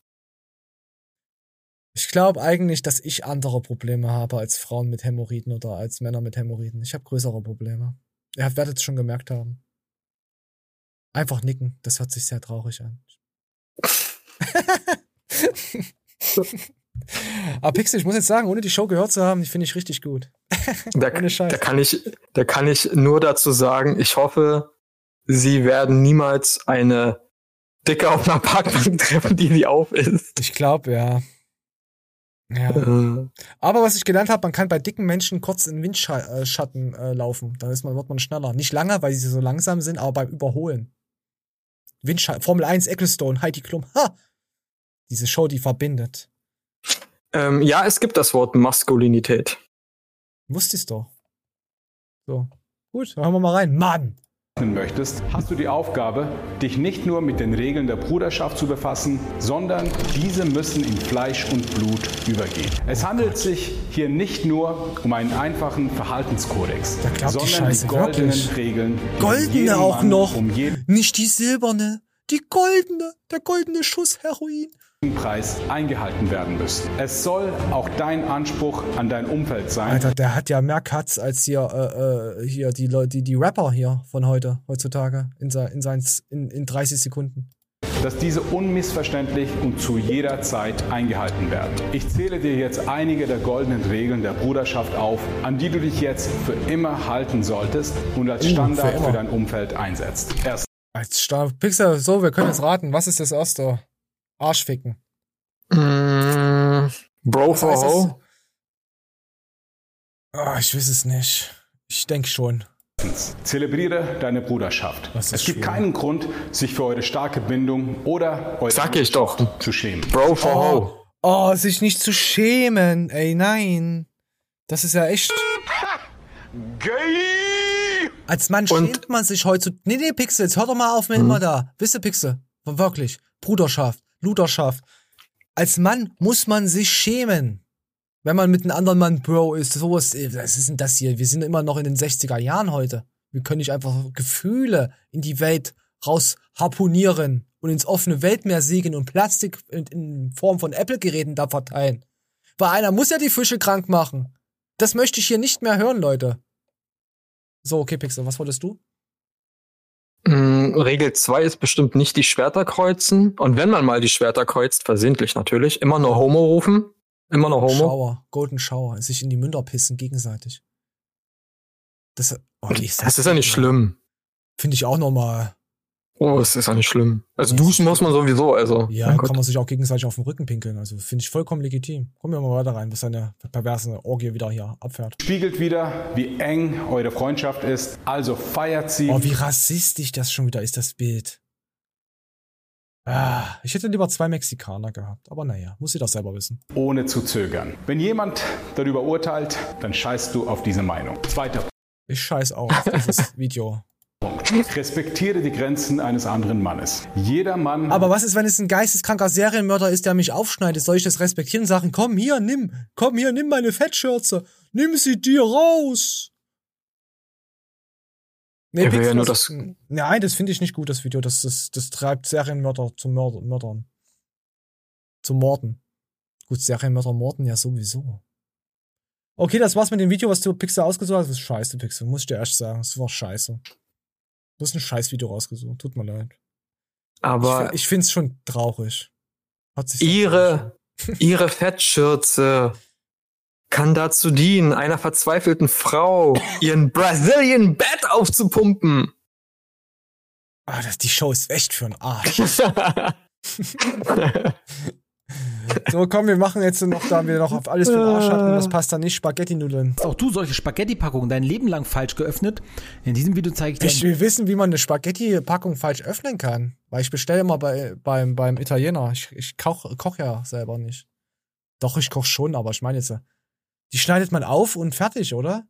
Ich glaube eigentlich, dass ich andere Probleme habe als Frauen mit Hämorrhoiden oder als Männer mit Hämorrhoiden. Ich habe größere Probleme. Ihr werdet es schon gemerkt haben. Einfach nicken, das hört sich sehr traurig an. Aber Pixel, ich muss jetzt sagen, ohne die Show gehört zu haben, die finde ich richtig gut. Da, Ohne Scheiß. da kann ich, da kann ich nur dazu sagen, ich hoffe, sie werden niemals eine Dicke auf einer Parkbank treffen, die sie auf ist. Ich glaube, ja. Ja. Äh, Aber was ich gelernt habe, man kann bei dicken Menschen kurz in Windschatten äh, laufen. Dann ist man, wird man schneller. Nicht lange, weil sie so langsam sind, aber beim Überholen. Windschatten, Formel 1, Ecclestone, Heidi Klum. Ha! Diese Show, die verbindet. ähm, ja, es gibt das Wort Maskulinität. Wusste ich's doch. So. Gut, dann hören wir mal rein. Mann! möchtest, hast du die Aufgabe, dich nicht nur mit den Regeln der Bruderschaft zu befassen, sondern diese müssen in Fleisch und Blut übergehen. Es handelt sich hier nicht nur um einen einfachen Verhaltenskodex, klappt die sondern Scheiße die goldenen wirklich. Regeln, die Goldene auch Mann noch. um Nicht die silberne, die goldene, der goldene Schuss Heroin. Preis eingehalten werden müssen. Es soll auch dein Anspruch an dein Umfeld sein. Alter, der hat ja mehr Cuts als hier, äh, äh, hier die Leute, die, die Rapper hier von heute, heutzutage, in, in, sein, in, in 30 Sekunden. dass diese unmissverständlich und zu jeder Zeit eingehalten werden. Ich zähle dir jetzt einige der goldenen Regeln der Bruderschaft auf, an die du dich jetzt für immer halten solltest und als Uh, für Standard immer. für dein Umfeld einsetzt. Erst Als Star Pixel, so, wir können jetzt raten. Was ist das erste? Arschficken. Mm, Bro for? Ho. Ah, ich weiß es nicht. Ich denke schon. Zelebriere deine Bruderschaft. Es gibt schwierig. keinen Grund, sich für eure starke Bindung oder eure Sag ich doch. Zu schämen. Bro for Ho. Oh, sich nicht zu schämen. Ey, nein. Das ist ja echt. Als Mann schämt man sich heute. Nee, nee, Pixel, jetzt hör doch mal auf mit immer da. Wisst ihr, Pixel? Wirklich. Bruderschaft, Luderschaft. Als Mann muss man sich schämen. Wenn man mit einem anderen Mann Bro ist, sowas, was ist denn das hier? Wir sind immer noch in den 60er Jahren heute. Wir können nicht einfach Gefühle in die Welt raus harponieren und ins offene Weltmeer segeln und Plastik in, in Form von Apple-Geräten da verteilen. Weil einer muss ja die Fische krank machen. Das möchte ich hier nicht mehr hören, Leute. So, okay, Pixel, was wolltest du? Mm, Regel 2 ist bestimmt nicht die Schwerter kreuzen. Und wenn man mal die Schwerter kreuzt, versehentlich natürlich, immer nur Homo rufen. Immer nur Homo. Shower, Golden Shower, sich in die Münder pissen gegenseitig. Das, oh, nee, Das ist ja nicht schlimm. Finde ich auch normal. Oh, es ist ja nicht schlimm. Also duschen muss man sowieso, also. Ja, kann Gott. man sich auch gegenseitig auf den Rücken pinkeln. Also finde ich vollkommen legitim. Kommen wir mal weiter rein, bis seine perverse Orgie wieder hier abfährt. Spiegelt wieder, wie eng eure Freundschaft ist. Also feiert sie. Oh, wie rassistisch das schon wieder ist, das Bild. Ah, ich hätte lieber zwei Mexikaner gehabt. Aber naja, muss sie doch selber wissen. ohne zu zögern. Wenn jemand darüber urteilt, dann scheißt du auf diese Meinung. Zweiter Ich scheiß auf dieses Video. Punkt. Respektiere die Grenzen eines anderen Mannes. Jeder Mann Aber was ist, wenn es ein geisteskranker Serienmörder ist, der mich aufschneidet? Soll ich das respektieren? Sagen, komm hier, nimm, komm hier, nimm meine Fettschürze. Nimm sie dir raus. Nee, Er will Pixel, ja nur das, das- nein, das finde ich nicht gut, das Video. Das, das, das treibt Serienmörder zu Mörder, Mördern. Zu Morden. Gut, Serienmörder morden ja sowieso. Okay, das war's mit dem Video, was du Pixel ausgesucht hast. Das ist scheiße, Pixel. Muss ich dir erst sagen. Das war scheiße. Du hast ein scheiß Video rausgesucht. Tut mir leid. Aber ich, ich finde es schon traurig. Hat sich ihre, ihre Fettschürze kann dazu dienen, einer verzweifelten Frau ihren Brazilian Bad aufzupumpen. Ah, das, die Show ist echt für einen Arsch. so, komm, wir machen jetzt noch, da wir noch auf alles für den Arsch hatten. Das passt dann nicht. Spaghetti-Nudeln. Auch du solche Spaghetti-Packungen dein Leben lang falsch geöffnet. In diesem Video zeige ich dir. Ich will wissen, wie man eine Spaghetti-Packung falsch öffnen kann. Weil ich bestelle immer bei, beim, beim Italiener. Ich, ich koch, koch ja selber nicht. Doch, ich koch schon, aber ich meine jetzt, die schneidet man auf und fertig, oder?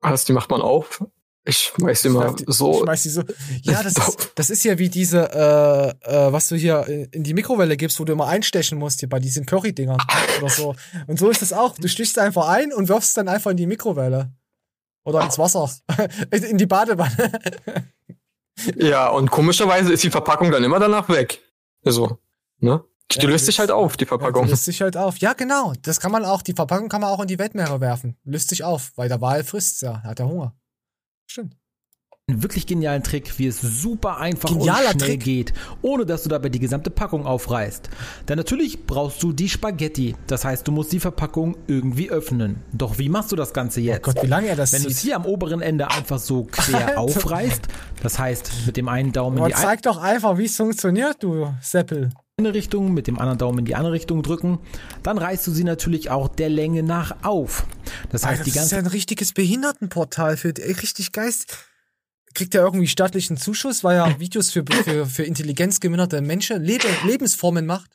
Was, die macht man auf? Ich weiß immer Ich so. schmeiß die so. Ja, das ist, das ist ja wie diese, äh, äh, was du hier in die Mikrowelle gibst, wo du immer einstechen musst, hier bei diesen Curry-Dingern oder so. Und so ist das auch. Du stichst einfach ein und wirfst dann einfach in die Mikrowelle. Oder ins Wasser. in die Badewanne. Ja, und komischerweise ist die Verpackung dann immer danach weg. Also, ne? Die Ja, löst sich halt auf, die Verpackung. Löst sich halt auf. Ja, genau. Das kann man auch, die Verpackung kann man auch in die Weltmeere werfen. Löst sich auf, weil der Wal frisst ja. Er hat ja Hunger. Stimmt. einen wirklich genialen Trick, wie es super einfach Genialer und schnell Trick. geht, ohne dass du dabei die gesamte Packung aufreißt. Denn natürlich brauchst du die Spaghetti. Das heißt, du musst die Verpackung irgendwie öffnen. Doch wie machst du das Ganze jetzt? Oh Gott, wie lange er das Wenn du es hier am oberen Ende einfach so quer Alter. aufreißt, das heißt, mit dem einen Daumen in Aber die eine zeig doch einfach, wie es funktioniert, du Seppel. Eine Richtung, mit dem anderen Daumen in die andere Richtung drücken, dann reißt du sie natürlich auch der Länge nach auf. Das heißt, Alter, die das ist ganze ja ein richtiges Behindertenportal für ey, richtig Geist. Kriegt er irgendwie staatlichen Zuschuss, weil er Videos für, für, für intelligenzgeminderte Menschen, Lebe, Lebensformen macht?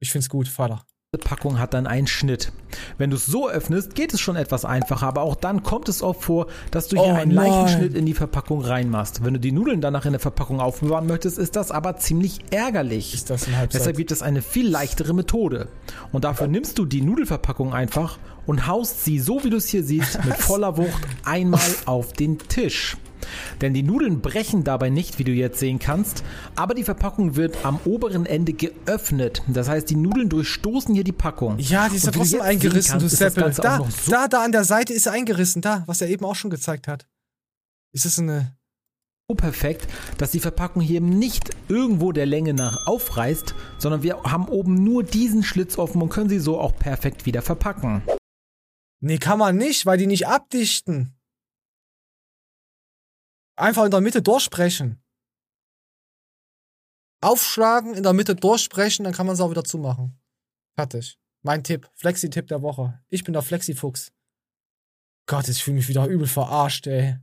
Ich find's gut, Vater. Packung hat dann einen Schnitt. Wenn du es so öffnest, geht es schon etwas einfacher, aber auch dann kommt es oft vor, dass du hier Oh einen leichten. Schnitt in die Verpackung reinmachst. Wenn du die Nudeln danach in der Verpackung aufbewahren möchtest, ist das aber ziemlich ärgerlich. Ist das ein Halbsatz? Deshalb gibt es eine viel leichtere Methode. Und dafür nimmst du die Nudelverpackung einfach und haust sie, so wie du es hier siehst, mit voller Wucht einmal auf den Tisch. Denn die Nudeln brechen dabei nicht, wie du jetzt sehen kannst, aber die Verpackung wird am oberen Ende geöffnet. Das heißt, die Nudeln durchstoßen hier die Packung. Ja, die ist ja trotzdem eingerissen, kannst, du Seppel. Da, so da, da an der Seite ist er eingerissen, da, was er eben auch schon gezeigt hat. Ist das eine. so perfekt, dass die Verpackung hier eben nicht irgendwo der Länge nach aufreißt, sondern wir haben oben nur diesen Schlitz offen und können sie so auch perfekt wieder verpacken. Nee, kann man nicht, weil die nicht abdichten. Einfach in der Mitte durchbrechen. Aufschlagen, in der Mitte durchbrechen, dann kann man es auch wieder zumachen. Fertig. Mein Tipp. Flexi-Tipp der Woche. Ich bin der Flexi-Fuchs. Gott, ich fühle mich wieder übel verarscht, ey.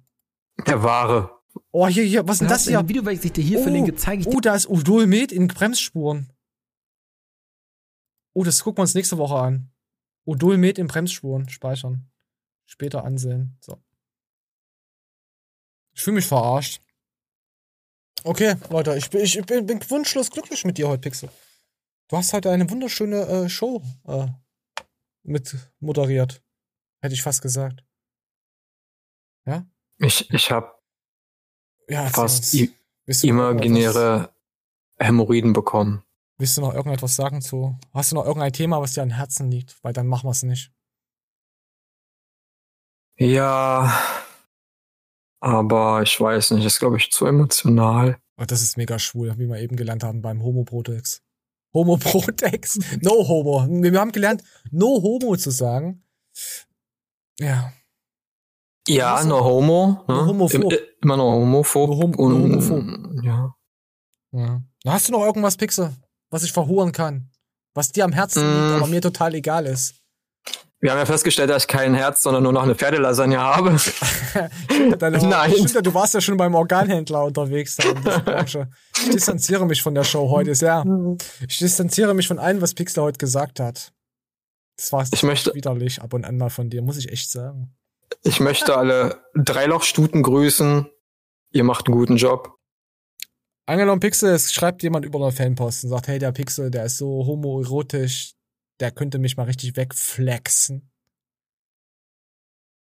Der Wahre. Oh, hier, hier, was ist denn das In hier? dem Video, welches ich dir hier verlinke, zeige ich dir Oh, da ist Udolmet in Bremsspuren. Oh, das gucken wir uns nächste Woche an. Udolmet in Bremsspuren. Speichern. Später ansehen. So. Ich fühle mich verarscht. Okay, Leute, ich bin, ich bin, bin wunschlos glücklich mit dir heute, Pixel. Du hast heute eine wunderschöne äh, Show äh, mit moderiert. Hätte ich fast gesagt. Ja? Ich, ich habe Ja, fast imaginäre Hämorrhoiden bekommen. Willst du noch irgendetwas sagen zu? Hast du noch irgendein Thema, was dir am Herzen liegt? Weil dann machen wir es nicht. Ja, aber ich weiß nicht, ist glaube ich zu emotional. Oh, das ist mega schwul, wie wir eben gelernt haben beim Homo-Protex. Homo-Protex. No Homo. Wir haben gelernt, no Homo zu sagen. Ja. Ja, no homo. Ne? No homophob. Im, äh, immer noch homophob. No hom- no und, homophob. Ja. ja. Hast du noch irgendwas, Pixel, was ich verhuren kann? Was dir am Herzen Mm. liegt, aber mir total egal ist? Wir haben ja festgestellt, dass ich kein Herz, sondern nur noch eine Pferdelasagne habe. Deine, Nein. Stimmt, du warst ja schon beim Organhändler unterwegs. Ich distanziere mich von der Show heute sehr. Ich distanziere mich von allem, was Pixel heute gesagt hat. Das war Ich möchte- widerlich ab und an mal von dir, muss ich echt sagen. Ich möchte alle Dreilochstuten grüßen. Ihr macht einen guten Job. Angenommen, Pixel, es schreibt jemand über einen Fanpost und sagt, hey, der Pixel, der ist so homoerotisch, der könnte mich mal richtig wegflexen.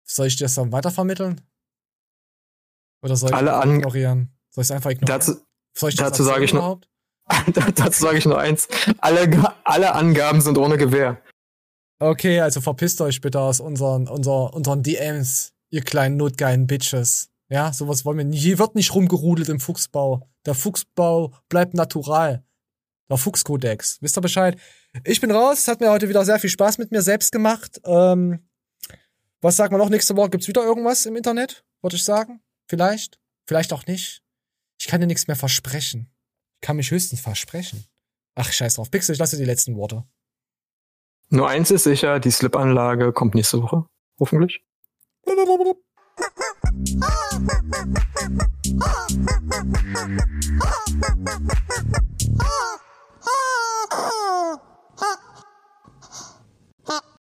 Soll ich dir das dann weitervermitteln? Oder soll ich Alle an- ignorieren? Soll ich es einfach ignorieren? Dazu, soll ich das dazu sage ich noch, überhaupt? dazu sage ich nur eins. Alle, alle Angaben sind ohne Gewehr. Okay, also verpisst euch bitte aus unseren, unser, unseren DMs, ihr kleinen notgeilen Bitches. Ja, sowas wollen wir nicht. Hier wird nicht rumgerudelt im Fuchsbau. Der Fuchsbau bleibt natural. Der Fuchskodex. Wisst ihr Bescheid? Ich bin raus. Es hat mir heute wieder sehr viel Spaß mit mir selbst gemacht. Ähm, was sagt man noch? Nächste Woche gibt's wieder irgendwas im Internet, würde ich sagen. Vielleicht. Vielleicht auch nicht. Ich kann dir nichts mehr versprechen. Ich kann mich höchstens versprechen. Ach, scheiß drauf. Pixel, ich lasse dir die letzten Worte. Nur eins ist sicher, die Slip-Anlage kommt nächste Woche. Hoffentlich. Oh, oh, oh.